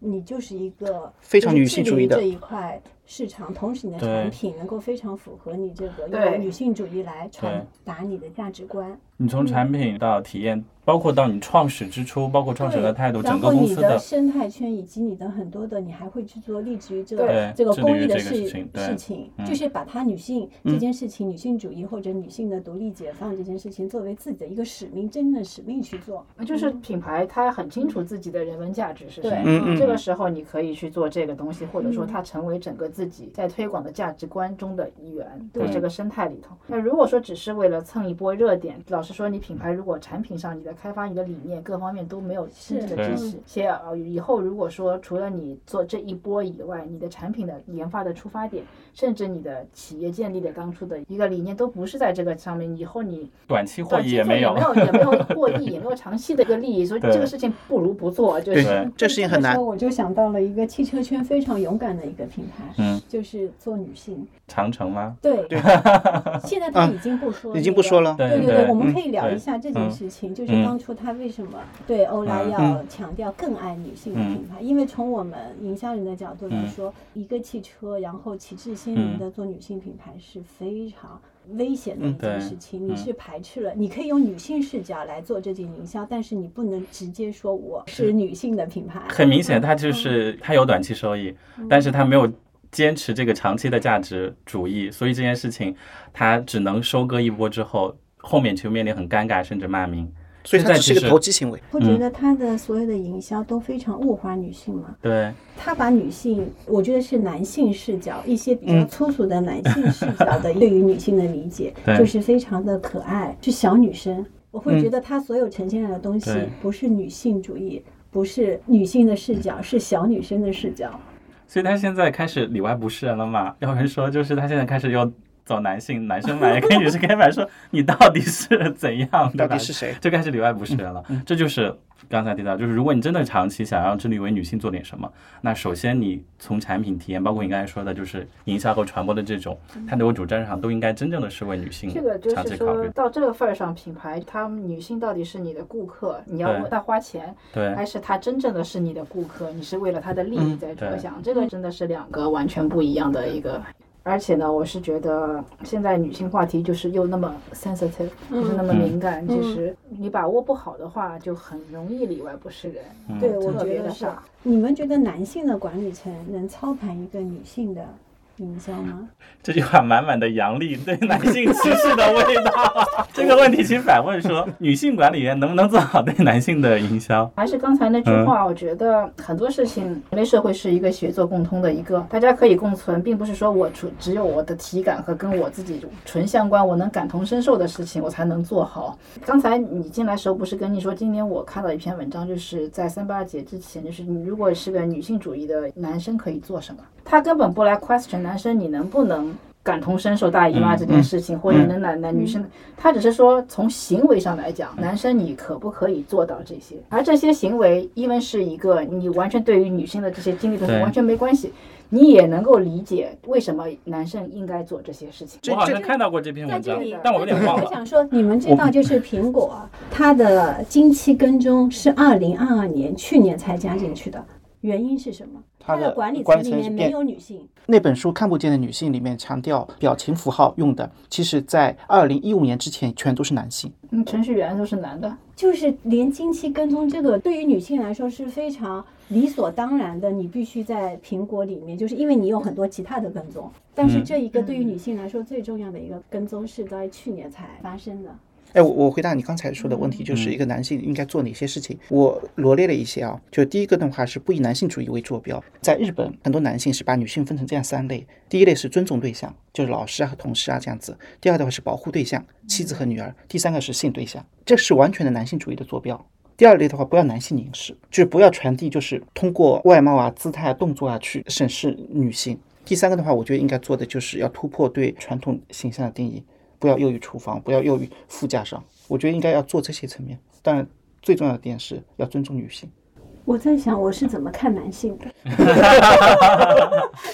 你就是一个非常女性主义的这一块市场，同时你的产品能够非常符合你这个对用女性主义来传达你的价值观。你从产品到体验，包括到你创始之初，包括创始人的态度，然整个后你的公司的生态圈以及你的很多的，你还会去做立志于这个这个公益的事事情事情，嗯就是把它女性这件事情、女性主义或者女性的独立解放这件事情作为自己的一个使命，真正的使命去做。就是品牌，它很清楚自己的人文价值是什对么。这个时候你可以去做这个东西，或者说嗯它成为整个自己在推广的价值观中的一员，对在这个生态里头。那如果说只是为了蹭一波热点，老实说，你品牌如果产品上你的开发、你的理念各方面都没有真正的支持，且呃以后如果说除了你做这一波以外，你的产品的研发的出发点，甚至你的企业建立的当初的一个理念都不是在这个上面，以后你短期获短期做也益也没有。有也没有 获益，也没有长期的一个利益，所以这个事情不如不做，就是。这事情很难。我就想到了一个汽车圈非常勇敢的一个品牌，嗯，就是做女性。长城吗？对对，现在他已经不说、已经不说。了。对对对对，我们可以聊一下这件嗯。事情，就是嗯。当初他为什么对欧拉嗯。要强调更爱女性的品牌？因为从我们营销人的角度来嗯。说，一个汽车然后旗帜鲜明的做女性品牌是非常危险的一件事情。你嗯。是排斥了，你可以用女性视角来做这件营销，但是你不能直接说我是女性的品牌。很明显，它就是它有短期收益，但是它没有坚持这个长期的价值主义，所以这件事情它只能收割一波之后，后面就面临很尴尬甚至骂名。所以它只是一个现在其实投机行为。不觉得他的所有的营销都非常物化女性吗？对，他把女性，我觉得是男性视角，一些比较嗯粗俗的男性视角的 对于女性的理解，就是非常的可爱，是小女生。我会嗯觉得他所有呈现的东西不是女性主义，不是女性的视角，是小女生的视角。所以他现在开始里外不是人了嘛？有人说，就是他现在开始又走男性，男生买也可以，女生可以买，说你到底是怎样，对吧到底？是谁？就开始里外不是人了。这就是刚才提到，就是如果你真的长期想要致力为女性做点什么，那首先你从产品体验，包括你刚才说的，就是营销和传播的这种它的主战上，都应该真正的是为女性这个就是。说到这个份儿上，品牌他们女性到底是你的顾客，你要为她花钱，对还是她真正的是你的顾客，你是为了她的利益在着对想？这个真的是两个完全不一样的一个。而且呢，我是觉得现在女性话题就是又那么 sensitive，就是那么敏感，就是你把握不好的话，就很容易里外不是人。对，我特觉得是别的傻。。你们觉得男性的管理层能操盘一个女性的营销吗？这句话满满的阳历对男性歧视的味道。这个问题请反问说，女性管理员能不能做好对男性的营销？还是刚才那句嗯话，我觉得很多事情，人类社会是一个协作共通的一个，大家可以共存，并不是说我纯只有我的体感和跟我自己纯相关，我能感同身受的事情我才能做好。刚才你进来时候不是跟你说，今年我看到一篇文章，就是在三八节之前，就是你如果是个女性主义的男生可以做什么，他根本不来 question 男生你能不能。感同身受大姨妈这件事情，或者能男男女生，他只是说从行为上来讲，男生你可不可以做到这些？而这些行为，因为是一个你完全对于女性的这些经历都是完全没关系，你也能够理解为什么男生应该做这些事情。我好像看到过这篇文章但我有点忘了。我想说，你们知道，就是苹果它的经期跟踪是二零二二年去年才加进去的，原因是什么？他的的管理层里面没有女性，那本书《看不见的女性》里面强调表情符号用的，其实在二零一五年之前全都是男性。嗯，程序员都是男的，就是连经期跟踪这个，对于女性来说是非常理所当然的。你必须在苹果里面，就是因为你有很多其他的跟踪，但是嗯这一个对于女性来说最重要的一个跟踪是在去年才发生的。哎，我我回答你刚才说的问题，就是一个男性应该做哪些事情。我罗列了一些啊，就第一个的话是不以男性主义为坐标。在日本，很多男性是把女性分成这样三类：第一类是尊重对象，就是老师啊和同事啊这样子；第二的话是保护对象，妻子和女儿；第三个是性对象，这是完全的男性主义的坐标。第二类的话，不要男性凝视，就是不要传递，就是通过外貌啊、姿态啊、动作啊去审视女性。第三个的话，我觉得应该做的就是要突破对传统形象的定义，不要囿于厨房，不要囿于副驾上。我觉得应该要做这些层面。当然，最重要的点是要尊重女性。我在想我是怎么看男性的，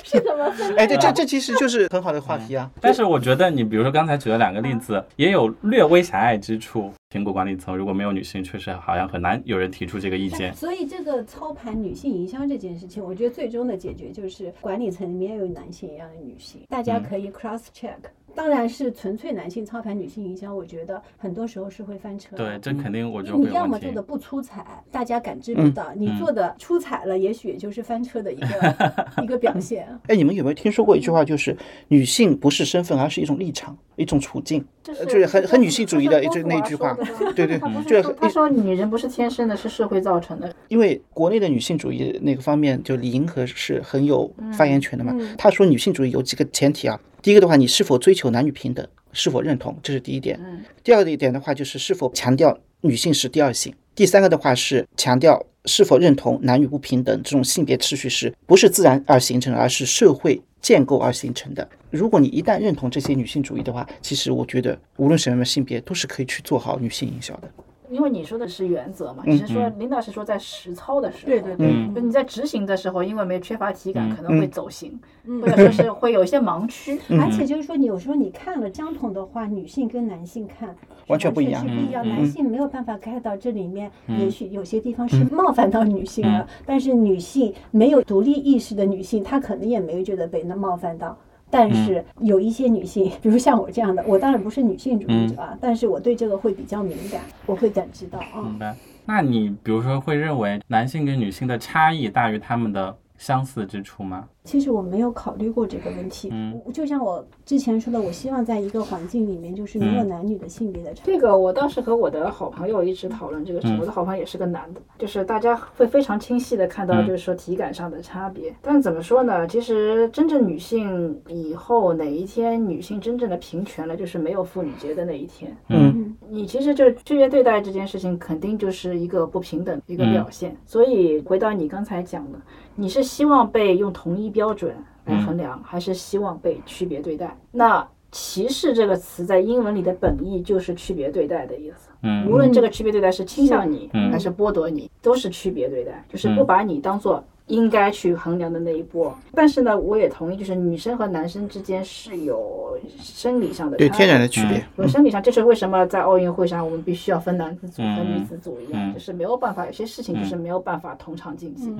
是怎么分？哎，对，这这其实就是很好的话题啊。但是我觉得你比如说刚才举了两个例子，也有略微狭隘之处。苹果管理层如果没有女性，确实好像很难有人提出这个意见。所以这个操盘女性营销这件事情，我觉得最终的解决就是管理层里面有男性，也有女性，大家可以 cross check。当然是纯粹男性操盘女性营销，我觉得很多时候是会翻车的。对，这肯定我觉得你要么做的。不出彩，大家感知不到；你做的出彩了，也许也就是翻车的一个 一个表现。哎，你们有没有听说过一句话，就是女性不是身份，而是一种立场，一种处境，就是很很女性主义的就那句话。对对他不就是说他说女人不是天生的，是社会造成的。因为国内的女性主义那个方面，就李银河是很有发言权的嘛。他说女性主义有几个前提啊，第一个的话，你是否追求男女平等，是否认同，这是第一点。第二个一点的话，就是是否强调女性是第二性。第三个的话是强调是否认同男女不平等这种性别秩序是不是自然而形成，而是社会建构而形成的。如果你一旦认同这些女性主义的话，其实我觉得无论什么性别都是可以去做好女性营销的。因为你说的是原则嘛，只是说领导是说在实操的时候，对对对。就你在执行的时候，因为没缺乏体感，可能会走形，嗯。或者说是会有一些盲区。而且就是说，你有时候你看了相同的话，女性跟男性看完全不一样是不一样。嗯男性没有办法 get 到这里面，也许有些地方是冒犯到女性了，但是女性没有独立意识的女性，她可能也没有觉得被那冒犯到。但是有一些女性，比如像我这样的，我当然不是女性主义者啊，但是我对这个会比较敏感，我会感知到啊。明白？那你比如说会认为男性跟女性的差异大于他们的相似之处吗？其实我没有考虑过这个问题。嗯我就像我之前说的，我希望在一个环境里面，就是没有嗯男女的性别的差异。这个我当时和我的好朋友一直讨论这个事，嗯我的好朋友也是个男的，就是大家会非常清晰的看到，嗯就是说体感上的差别。但怎么说呢？其实真正女性以后哪一天女性真正的平权了，就是没有妇女节的那一天。嗯你其实就区别对待这件事情，肯定就是一个不平等的一个表现。所以回到你刚才讲的，你是希望被用同一标准来衡量，还是希望被区别对待？那歧视这个词在英文里的本意就是区别对待的意思。嗯。无论这个区别对待是倾向你嗯。还是剥夺你，都是区别对待，就是不把你当做应该去衡量的那一波。但是呢，我也同意，就是女生和男生之间是有生理上的对天然的区别。有生理上，这是为什么在奥运会上我们必须要分男子组和嗯女子组一样，嗯就是没有办法，有些事情就是没有办法同场竞技。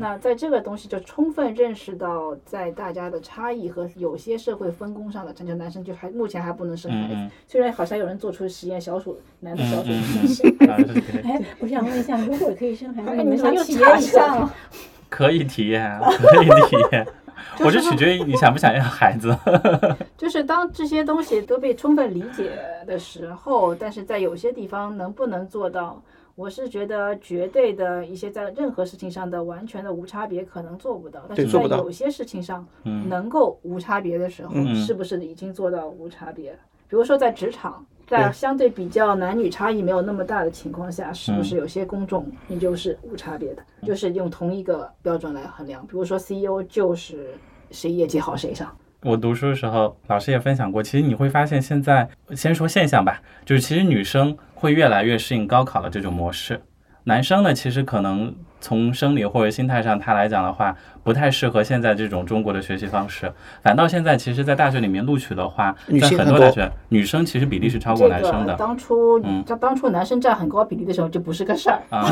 那在这个东西就充分认识到，在大家的差异和有些社会分工上的，成就男生就还目前还不能生孩子。虽然好像有人做出实验，小鼠男的小鼠生孩子，哎，我想问一下，如果可以生孩子，哎你们想体验一下下吗？可以体验啊，可以体验。我就取决于你想不想要孩子。就是当这些东西都被充分理解的时候，但是在有些地方能不能做到？我是觉得绝对的一些在任何事情上的完全的无差别可能做不到，但是对做不到在有些事情上嗯能够无差别的时候，嗯是不是已经做到无差别？比如说在职场，在相对比较男女差异没有那么大的情况下，是不嗯是有些公众你就是无差别的，就是用同一个标准来衡量？比如说 CEO 就是谁业绩好谁上。我读书的时候，老师也分享过，其实你会发现，现在先说现象吧，就是其实女生会越来越适应高考的这种模式，男生呢，其实可能从生理或者心态上他来讲的话，不太适合现在这种中国的学习方式。反倒现在，其实，在大学里面录取的话，在很多大学，女生其实比例是超过男生这个的。当初嗯当当初男生占很高比例的时候，就不是个事儿。啊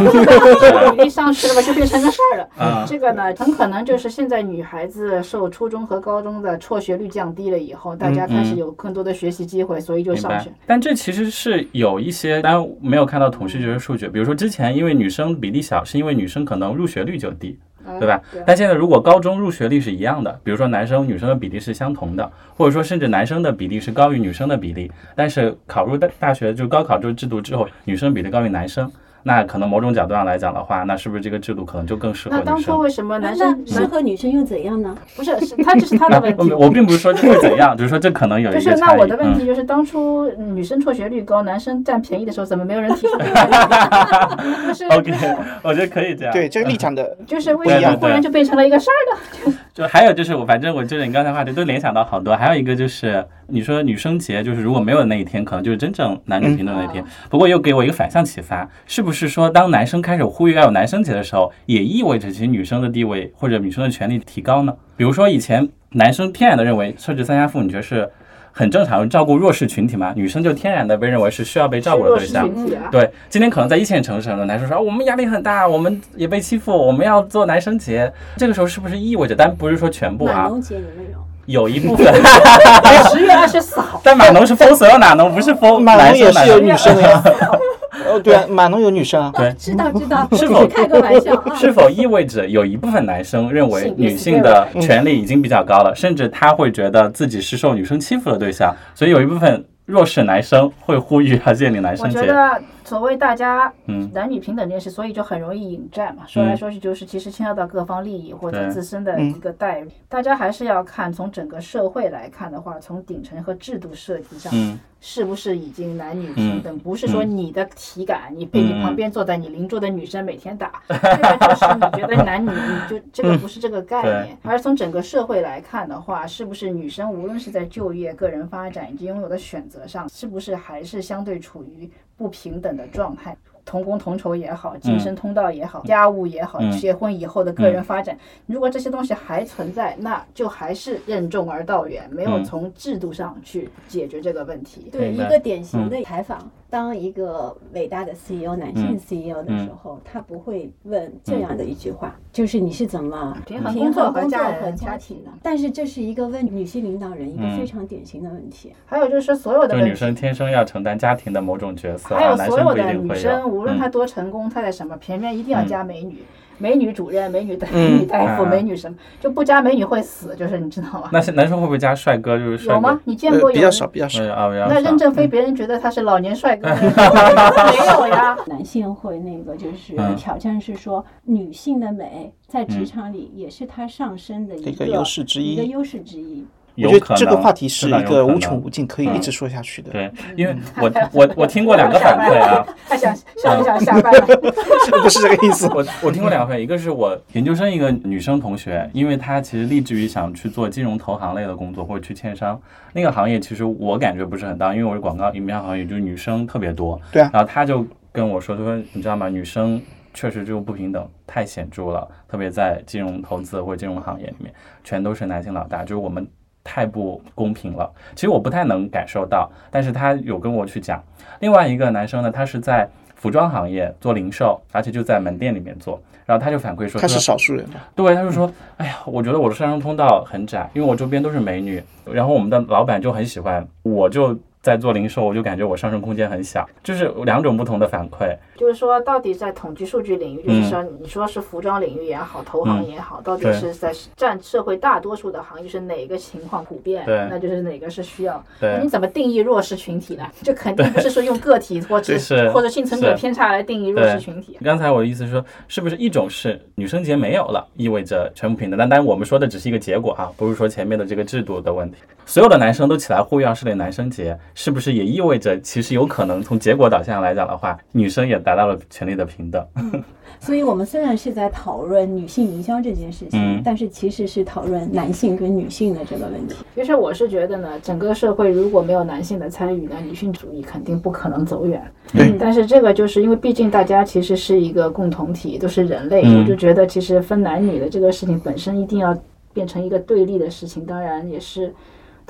比例上去了吧，就变成个事儿了。啊这个呢，很可能就是现在女孩子受初中和高中的辍学率降低了以后，大家开始有更多的学习机会，所以就上去。，但这其实是有一些，当然没有看到统计学的数据，比如说之前因为女生比例小，是因为女生可能入学率就低，对吧？但现在如果高中入学率是一样的，比如说男生女生的比例是相同的，或者说甚至男生的比例是高于女生的比例，但是考入大大学就高考这个制度之后，女生比例高于男生，那可能某种角度上来讲的话，那是不是这个制度可能就更适合那当？初为什么男生适合女生又怎样呢？不是是他这是他的问题？我并不是说这会怎样，只是说这可能有一就是个差异。那我的问题嗯就是，当初女生辍学率高，男生占便宜的时候，怎么没有人提出 这个问题？就是 OK，我觉得可以这样。对这个立场的，就是为什么忽然就变成了一个事儿呢？就还有就是我，反正我就是你刚才话题都联想到好多，还有一个就是你说女生节，就是如果没有那一天，可能就是真正男女平等的那一天。不过又给我一个反向启发，是不是说当男生开始呼吁要有男生节的时候，也意味着其实女生的地位或者女生的权利提高呢？比如说以前男生天然的认为设置三家妇女节是很正常，照顾弱势群体嘛，女生就天然的被认为是需要被照顾的对象。啊，对，今天可能在一线城市，很多男生说、啊我们压力很大，我们也被欺负，我们要做男生节。这个时候是不是意味着，但不是说全部啊，码农节你们有？有一部分，十月二十四号，但码农是封所有码农，不是封码男农也是有。女生的呀。哦，对啊，码农有女生啊。对，知道知道，是否开个玩笑啊。是否意味着有一部分男生认为女性的权利已经比较高了，甚至他会觉得自己是受女生欺负的对象，所以有一部分弱势男生会呼吁要建立男生节。觉得所谓大家嗯。男女平等这件事，所以就很容易引战嘛。说来说去就是，其实牵涉到各方利益或者自身的一个待遇，大家还是要看从整个社会来看的话，从顶层和制度设计上，嗯。是不是已经男女平等？不是说嗯。你的体感，你被你嗯。旁边坐在你邻桌的女生每天打，这个就是你觉得男女，你就这个不是这个概念对。而从整个社会来看的话，是不是女生无论是在就业、个人发展以及拥有的选择上，是不是还是相对处于不平等的状态？同工同酬也好，晋升通道也好，家务也好，嗯。结婚以后的个人发展，如果这些东西还存在，那就还是任重而道远，没有嗯。从制度上去解决这个问题。对一个典型的采访，当一个伟大的 CEO 男性嗯 CEO 的时候，他不会问这样的一句话，就是你是怎么平衡工作和衡工作家庭庭的？但是这是一个问女性领导人一个嗯非常典型的问题。还有就是说，所有的就是女生天生要承担家庭的某种角色，还有所有的女生，无论她嗯多成功，她在什么，前面一定要嗯加美女。美女主任、美女大、嗯美女大夫、啊美女什么，就不加美女会死，就是你知道吗？那些男生会不会加帅哥？就是帅哥有吗？？你见呃，过有人比较少，比较少。呃啊，比较那任正非，别人觉得他是老年帅哥，没有呀。男性会那个就是嗯挑战是说，女性的美在职场里也是他上升的一一个优势之一一个优势之一。我觉得这个话题是一个无穷无尽，可以一嗯直说下去的。对，因为我我我听过两个 反馈啊，他想想一想下班了，不是这个意思。我我听过两个反馈，一个是我研究生一个女生同学，因为她其实立志于想去做金融投行类的工作或者去券商那个行业，其实我感觉不是很大，因为我是广告营销行业，就是女生特别多。对啊然后她就跟我说，她说你知道吗？女生确实这种不平等太显著了，特别在金融投资或者金融行业里面，全都是男性老大，就是我们。太不公平了，其实我不太能感受到，但是他有跟我去讲。另外一个男生呢，他是在服装行业做零售，而且就在门店里面做，然后他就反馈说，他是说少数人吧？对，他就说，哎呀，我觉得我的上升通道很窄，因为我周边都是美女，然后我们的老板就很喜欢，我就在做零售，我就感觉我上升空间很小，就是两种不同的反馈。就是说，到底在统计数据领域，就是嗯说，你说是服装领域也好，投行也好，到底是在占社会大多数的行业是哪个情况普遍？对那就是哪个是需要。对那你怎么定义弱势群体呢？这肯定不是说用个体或者是 或者幸存者偏差来定义弱势群体。刚才我的意思是说，是不是一种是女生节没有了，意味着全部平等？但当然我们说的只是一个结果啊，不是说前面的这个制度的问题。所有的男生都起来呼吁要设立男生节，是不是也意味着其实有可能从结果导向来讲的话，女生也达到了权利的平等？所以我们虽然是在讨论女性营销这件事情，嗯但是其实是讨论男性跟女性的这个问题。其实我是觉得呢，整个社会如果没有男性的参与呢，女性主义肯定不可能走远。对但是这个就是因为毕竟大家其实是一个共同体，都是人类，嗯我就觉得其实分男女的这个事情本身一定要变成一个对立的事情，当然也是。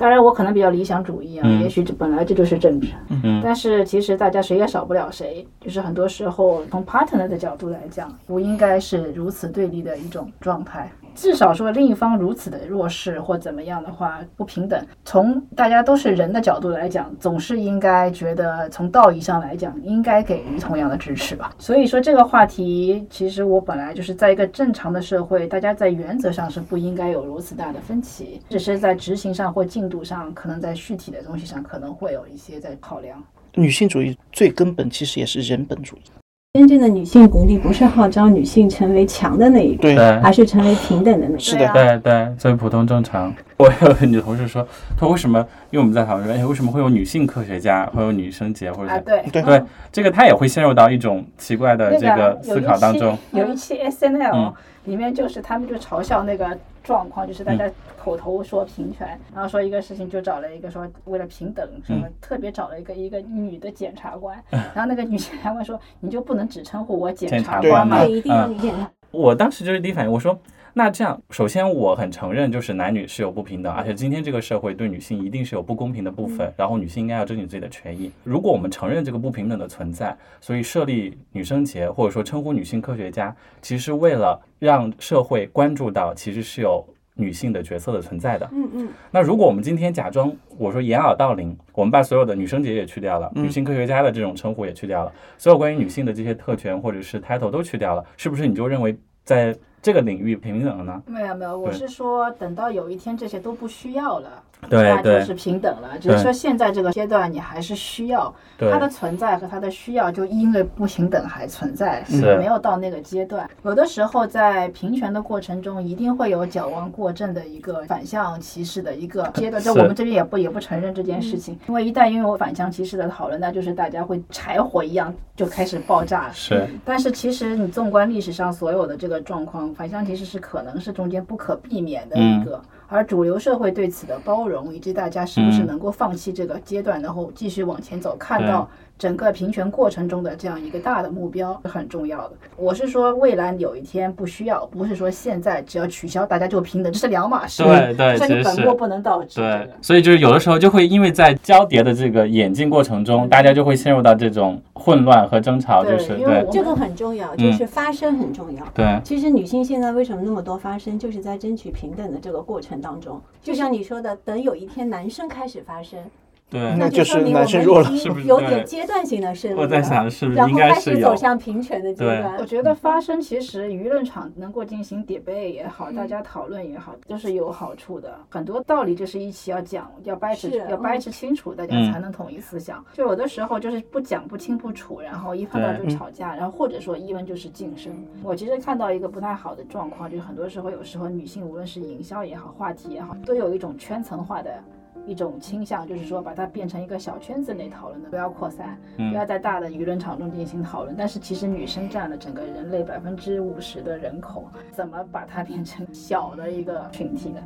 当然，我可能比较理想主义啊，嗯。也许这本来这就是政治，嗯。但是其实大家谁也少不了谁，就是很多时候从 partner 的角度来讲，不应该是如此对立的一种状态。至少说另一方如此的弱势或怎么样的话不平等，从大家都是人的角度来讲，总是应该觉得从道义上来讲，应该给予同样的支持吧。所以说这个话题，其实我本来就是在一个正常的社会，大家在原则上是不应该有如此大的分歧，只是在执行上或进度上，可能在具体的东西上可能会有一些在考量。女性主义最根本其实也是人本主义。真正的女性独立不是号召女性成为强的那一个，对对而是成为平等的那一个。是的啊对对，所以普通正常。我有个女同事说，她为什么？因为我们在讨论说，哎，为什么会有女性科学家，会有女生节或者对对对这个，她也会陷入到一种奇怪的这个思考当中。有一期 S N L 嗯里面就是他们就嘲笑那个状况，就是大家口头说平权，然后说一个事情就找了一个说为了平等什么，特别找了一个一个女的检察官，然后那个女检察官说你就不能只称呼我检检察察官吗？对，一定要检察官。我当时就是第一反应，我说那这样，首先我很承认就是男女是有不平等，而且今天这个社会对女性一定是有不公平的部分，然后女性应该要争取自己的权益。如果我们承认这个不平等的存在，所以设立女生节或者说称呼女性科学家，其实为了让社会关注到其实是有。女性的角色的存在的，嗯嗯，那如果我们今天假装我说掩耳盗铃，我们把所有的女生节也去掉了，嗯女性科学家的这种称呼也去掉了，所有关于女性的这些特权或者是 title 都去掉了，是不是你就认为在这个领域平等了呢？没有没有，我是说等到有一天这些都不需要了，那就是平等了。只是说现在这个阶段你还是需要对它的存在和它的需要，就因为不平等还存在，是没有到那个阶段。有的时候在平权的过程中，一定会有矫枉过正的一个反向歧视的一个阶段。这我们这边也不也不承认这件事情，因为一旦因为我反向歧视的讨论，那就是大家会柴火一样就开始爆炸。是但是其实你纵观历史上所有的这个状况，反向其实是可能是中间不可避免的一个，而主流社会对此的包容，以及大家是不是嗯。能够放弃这个阶段，然后继续往前走，看到整个平权过程中的这样一个大的目标是很重要的。我是说，未来有一天不需要，不是说现在只要取消大家就平等，这是两码事。对对这是你本末不能倒置。对，所以就是有的时候就会因为在交叠的这个演进过程中，大家就会陷入到这种混乱和争吵，对就是对因为我这个很重要，就是发声很重要。对其实女性现在为什么那么多发声，就是在争取平等的这个过程当中。就像你说的，等有一天男生开始发声，对。那就说明男生弱了我们已是不是经有点阶段性的胜利了。我在想是不是应然后开该是有始走向平权的阶对段。我觉得发声其实舆论场能够进行 debate 也好，大家讨论也好，都是有好处的。很多道理就是一起要讲，要掰扯，要掰嗯扯清楚，大家嗯才能统一思想。就有的时候就是不讲不清不楚，然后一碰到就吵架，然后或者说一问就是晋升。我其实看到一个不太好的状况，就是很多时候有时候女性无论是营销也好，话题也好，都有一种圈层化的。一种倾向就是说，把它变成一个小圈子内讨论的，不要扩散，嗯不要在大的舆论场中进行讨论。但是其实女生占了整个人类百分之五十的人口，怎么把它变成小的一个群体呢？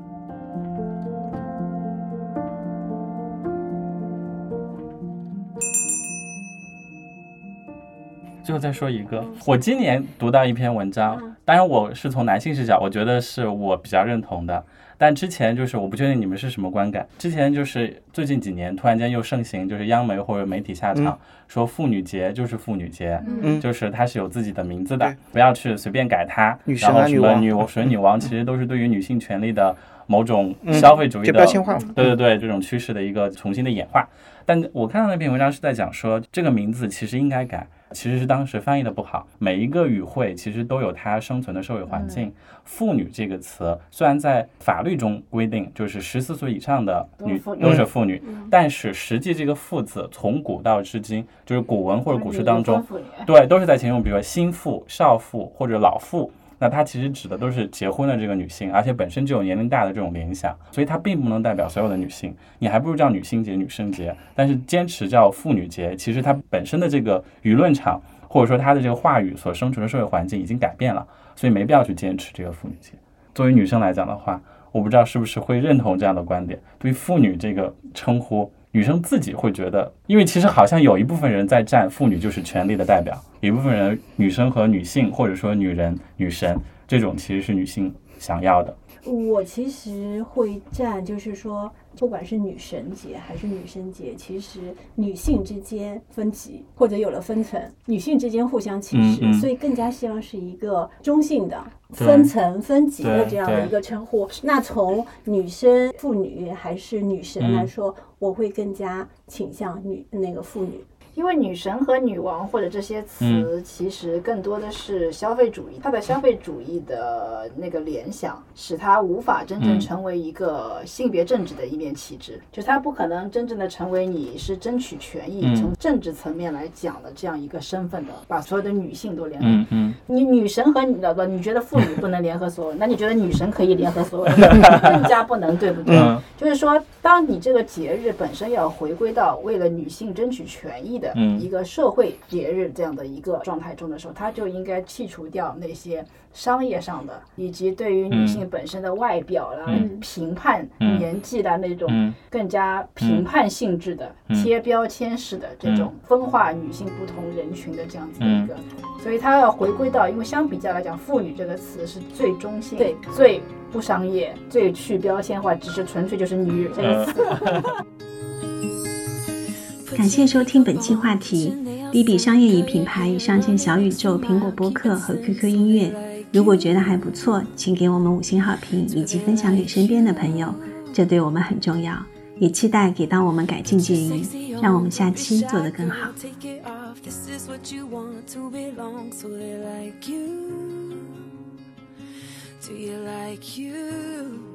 最后再说一个，我今年读到一篇文章嗯，当然我是从男性视角，我觉得是我比较认同的。但之前就是我不确定你们是什么观感。之前就是最近几年突然间又盛行，就是央媒或者媒体下场、说妇女节就是妇女节，嗯就是它是有自己的名字的对，不要去随便改它。女神然后什么啊女王女神女王，其实都是对于女性权利的某种消费主义的就标签化对对对，这种趋势的一个重新的演化。但我看到那篇文章是在讲说，这个名字其实应该改，其实是当时翻译的不好。每一个语汇其实都有它生存的社会环境。妇女这个词虽然在法律中规定，就是十四岁以上的女都是妇女但是实际这个“妇”字从古到至今，就是古文或者古诗当中，对，都是在形容，比如说新妇、少妇或者老妇。那它其实指的都是结婚的这个女性，而且本身就有年龄大的这种联想，所以它并不能代表所有的女性。你还不如叫女性节、女生节，但是坚持叫妇女节，其实它本身的这个舆论场或者说它的这个话语所生存的社会环境已经改变了，所以没必要去坚持这个妇女节。作为女生来讲的话，我不知道是不是会认同这样的观点。对妇女这个称呼，女生自己会觉得，因为其实好像有一部分人在站妇女就是权力的代表，一部分人女生和女性或者说女人、女神这种其实是女性想要的。我其实会站，就是说，不管是女神节还是女生节，其实女性之间分级或者有了分层，女性之间互相歧视，嗯嗯所以更加希望是一个中性的分层分级的这样的一个称呼。那从女生、妇女还是女神嗯来说，我会更加倾向女那个妇女。因为女神和女王或者这些词，嗯。其实更多的是消费主义，它的消费主义的那个联想，使它无法真正嗯。成为一个性别政治的一面旗帜，就它不可能真正的成为你是争取权益，嗯。从政治层面来讲的这样一个身份的，把所有的女性都联合。嗯嗯，你女神和你不，你觉得妇女不能联合所有，那你觉得女神可以联合所有人，更加不能，对不对？嗯。就是说，当你这个节日本身要回归到为了女性争取权益的的嗯。一个社会节日这样的一个状态中的时候，他就应该剔除掉那些商业上的，以及对于女性本身的外表啦、嗯。评判嗯。年纪的那种嗯。更加评判性质的、嗯。贴标签式的这种分化女性不同人群的这样子的嗯一个，所以它要回归到，因为相比较来讲，妇女这个词是最中性、对最不商业、最去标签化，只是纯粹就是女人这个词。感谢收听本期话题。B B 商业与品牌已上线小宇宙、苹果播客和 QQ 音乐。如果觉得还不错，请给我们五星好评，以及分享给身边的朋友，这对我们很重要。也期待给到我们改进建议，让我们下期做得更好。Take it off. This is what you want to belong, so they like you. Do you like you?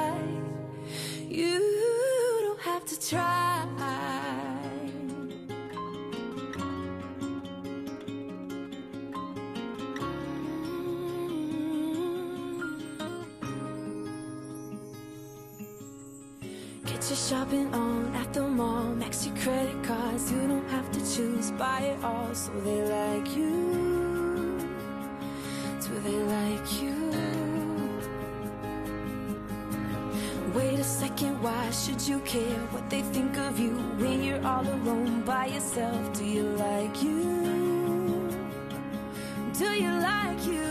Have to try. Get your shopping on at the mall. Max your credit cards. You don't have to choose. Buy it all. So they like you. Why should you care what they think of you when you're all alone by yourself? Do you like you? Do you like? You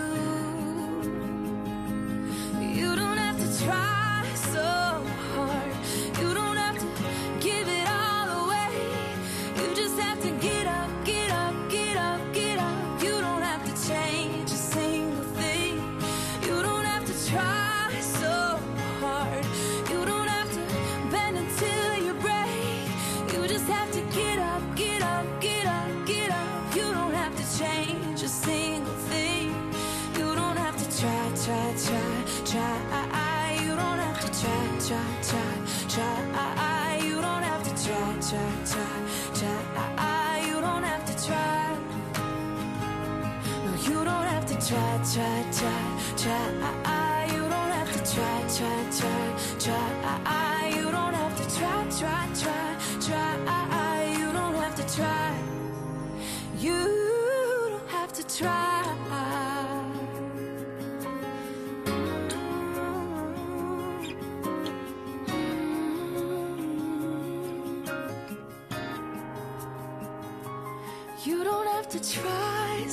to try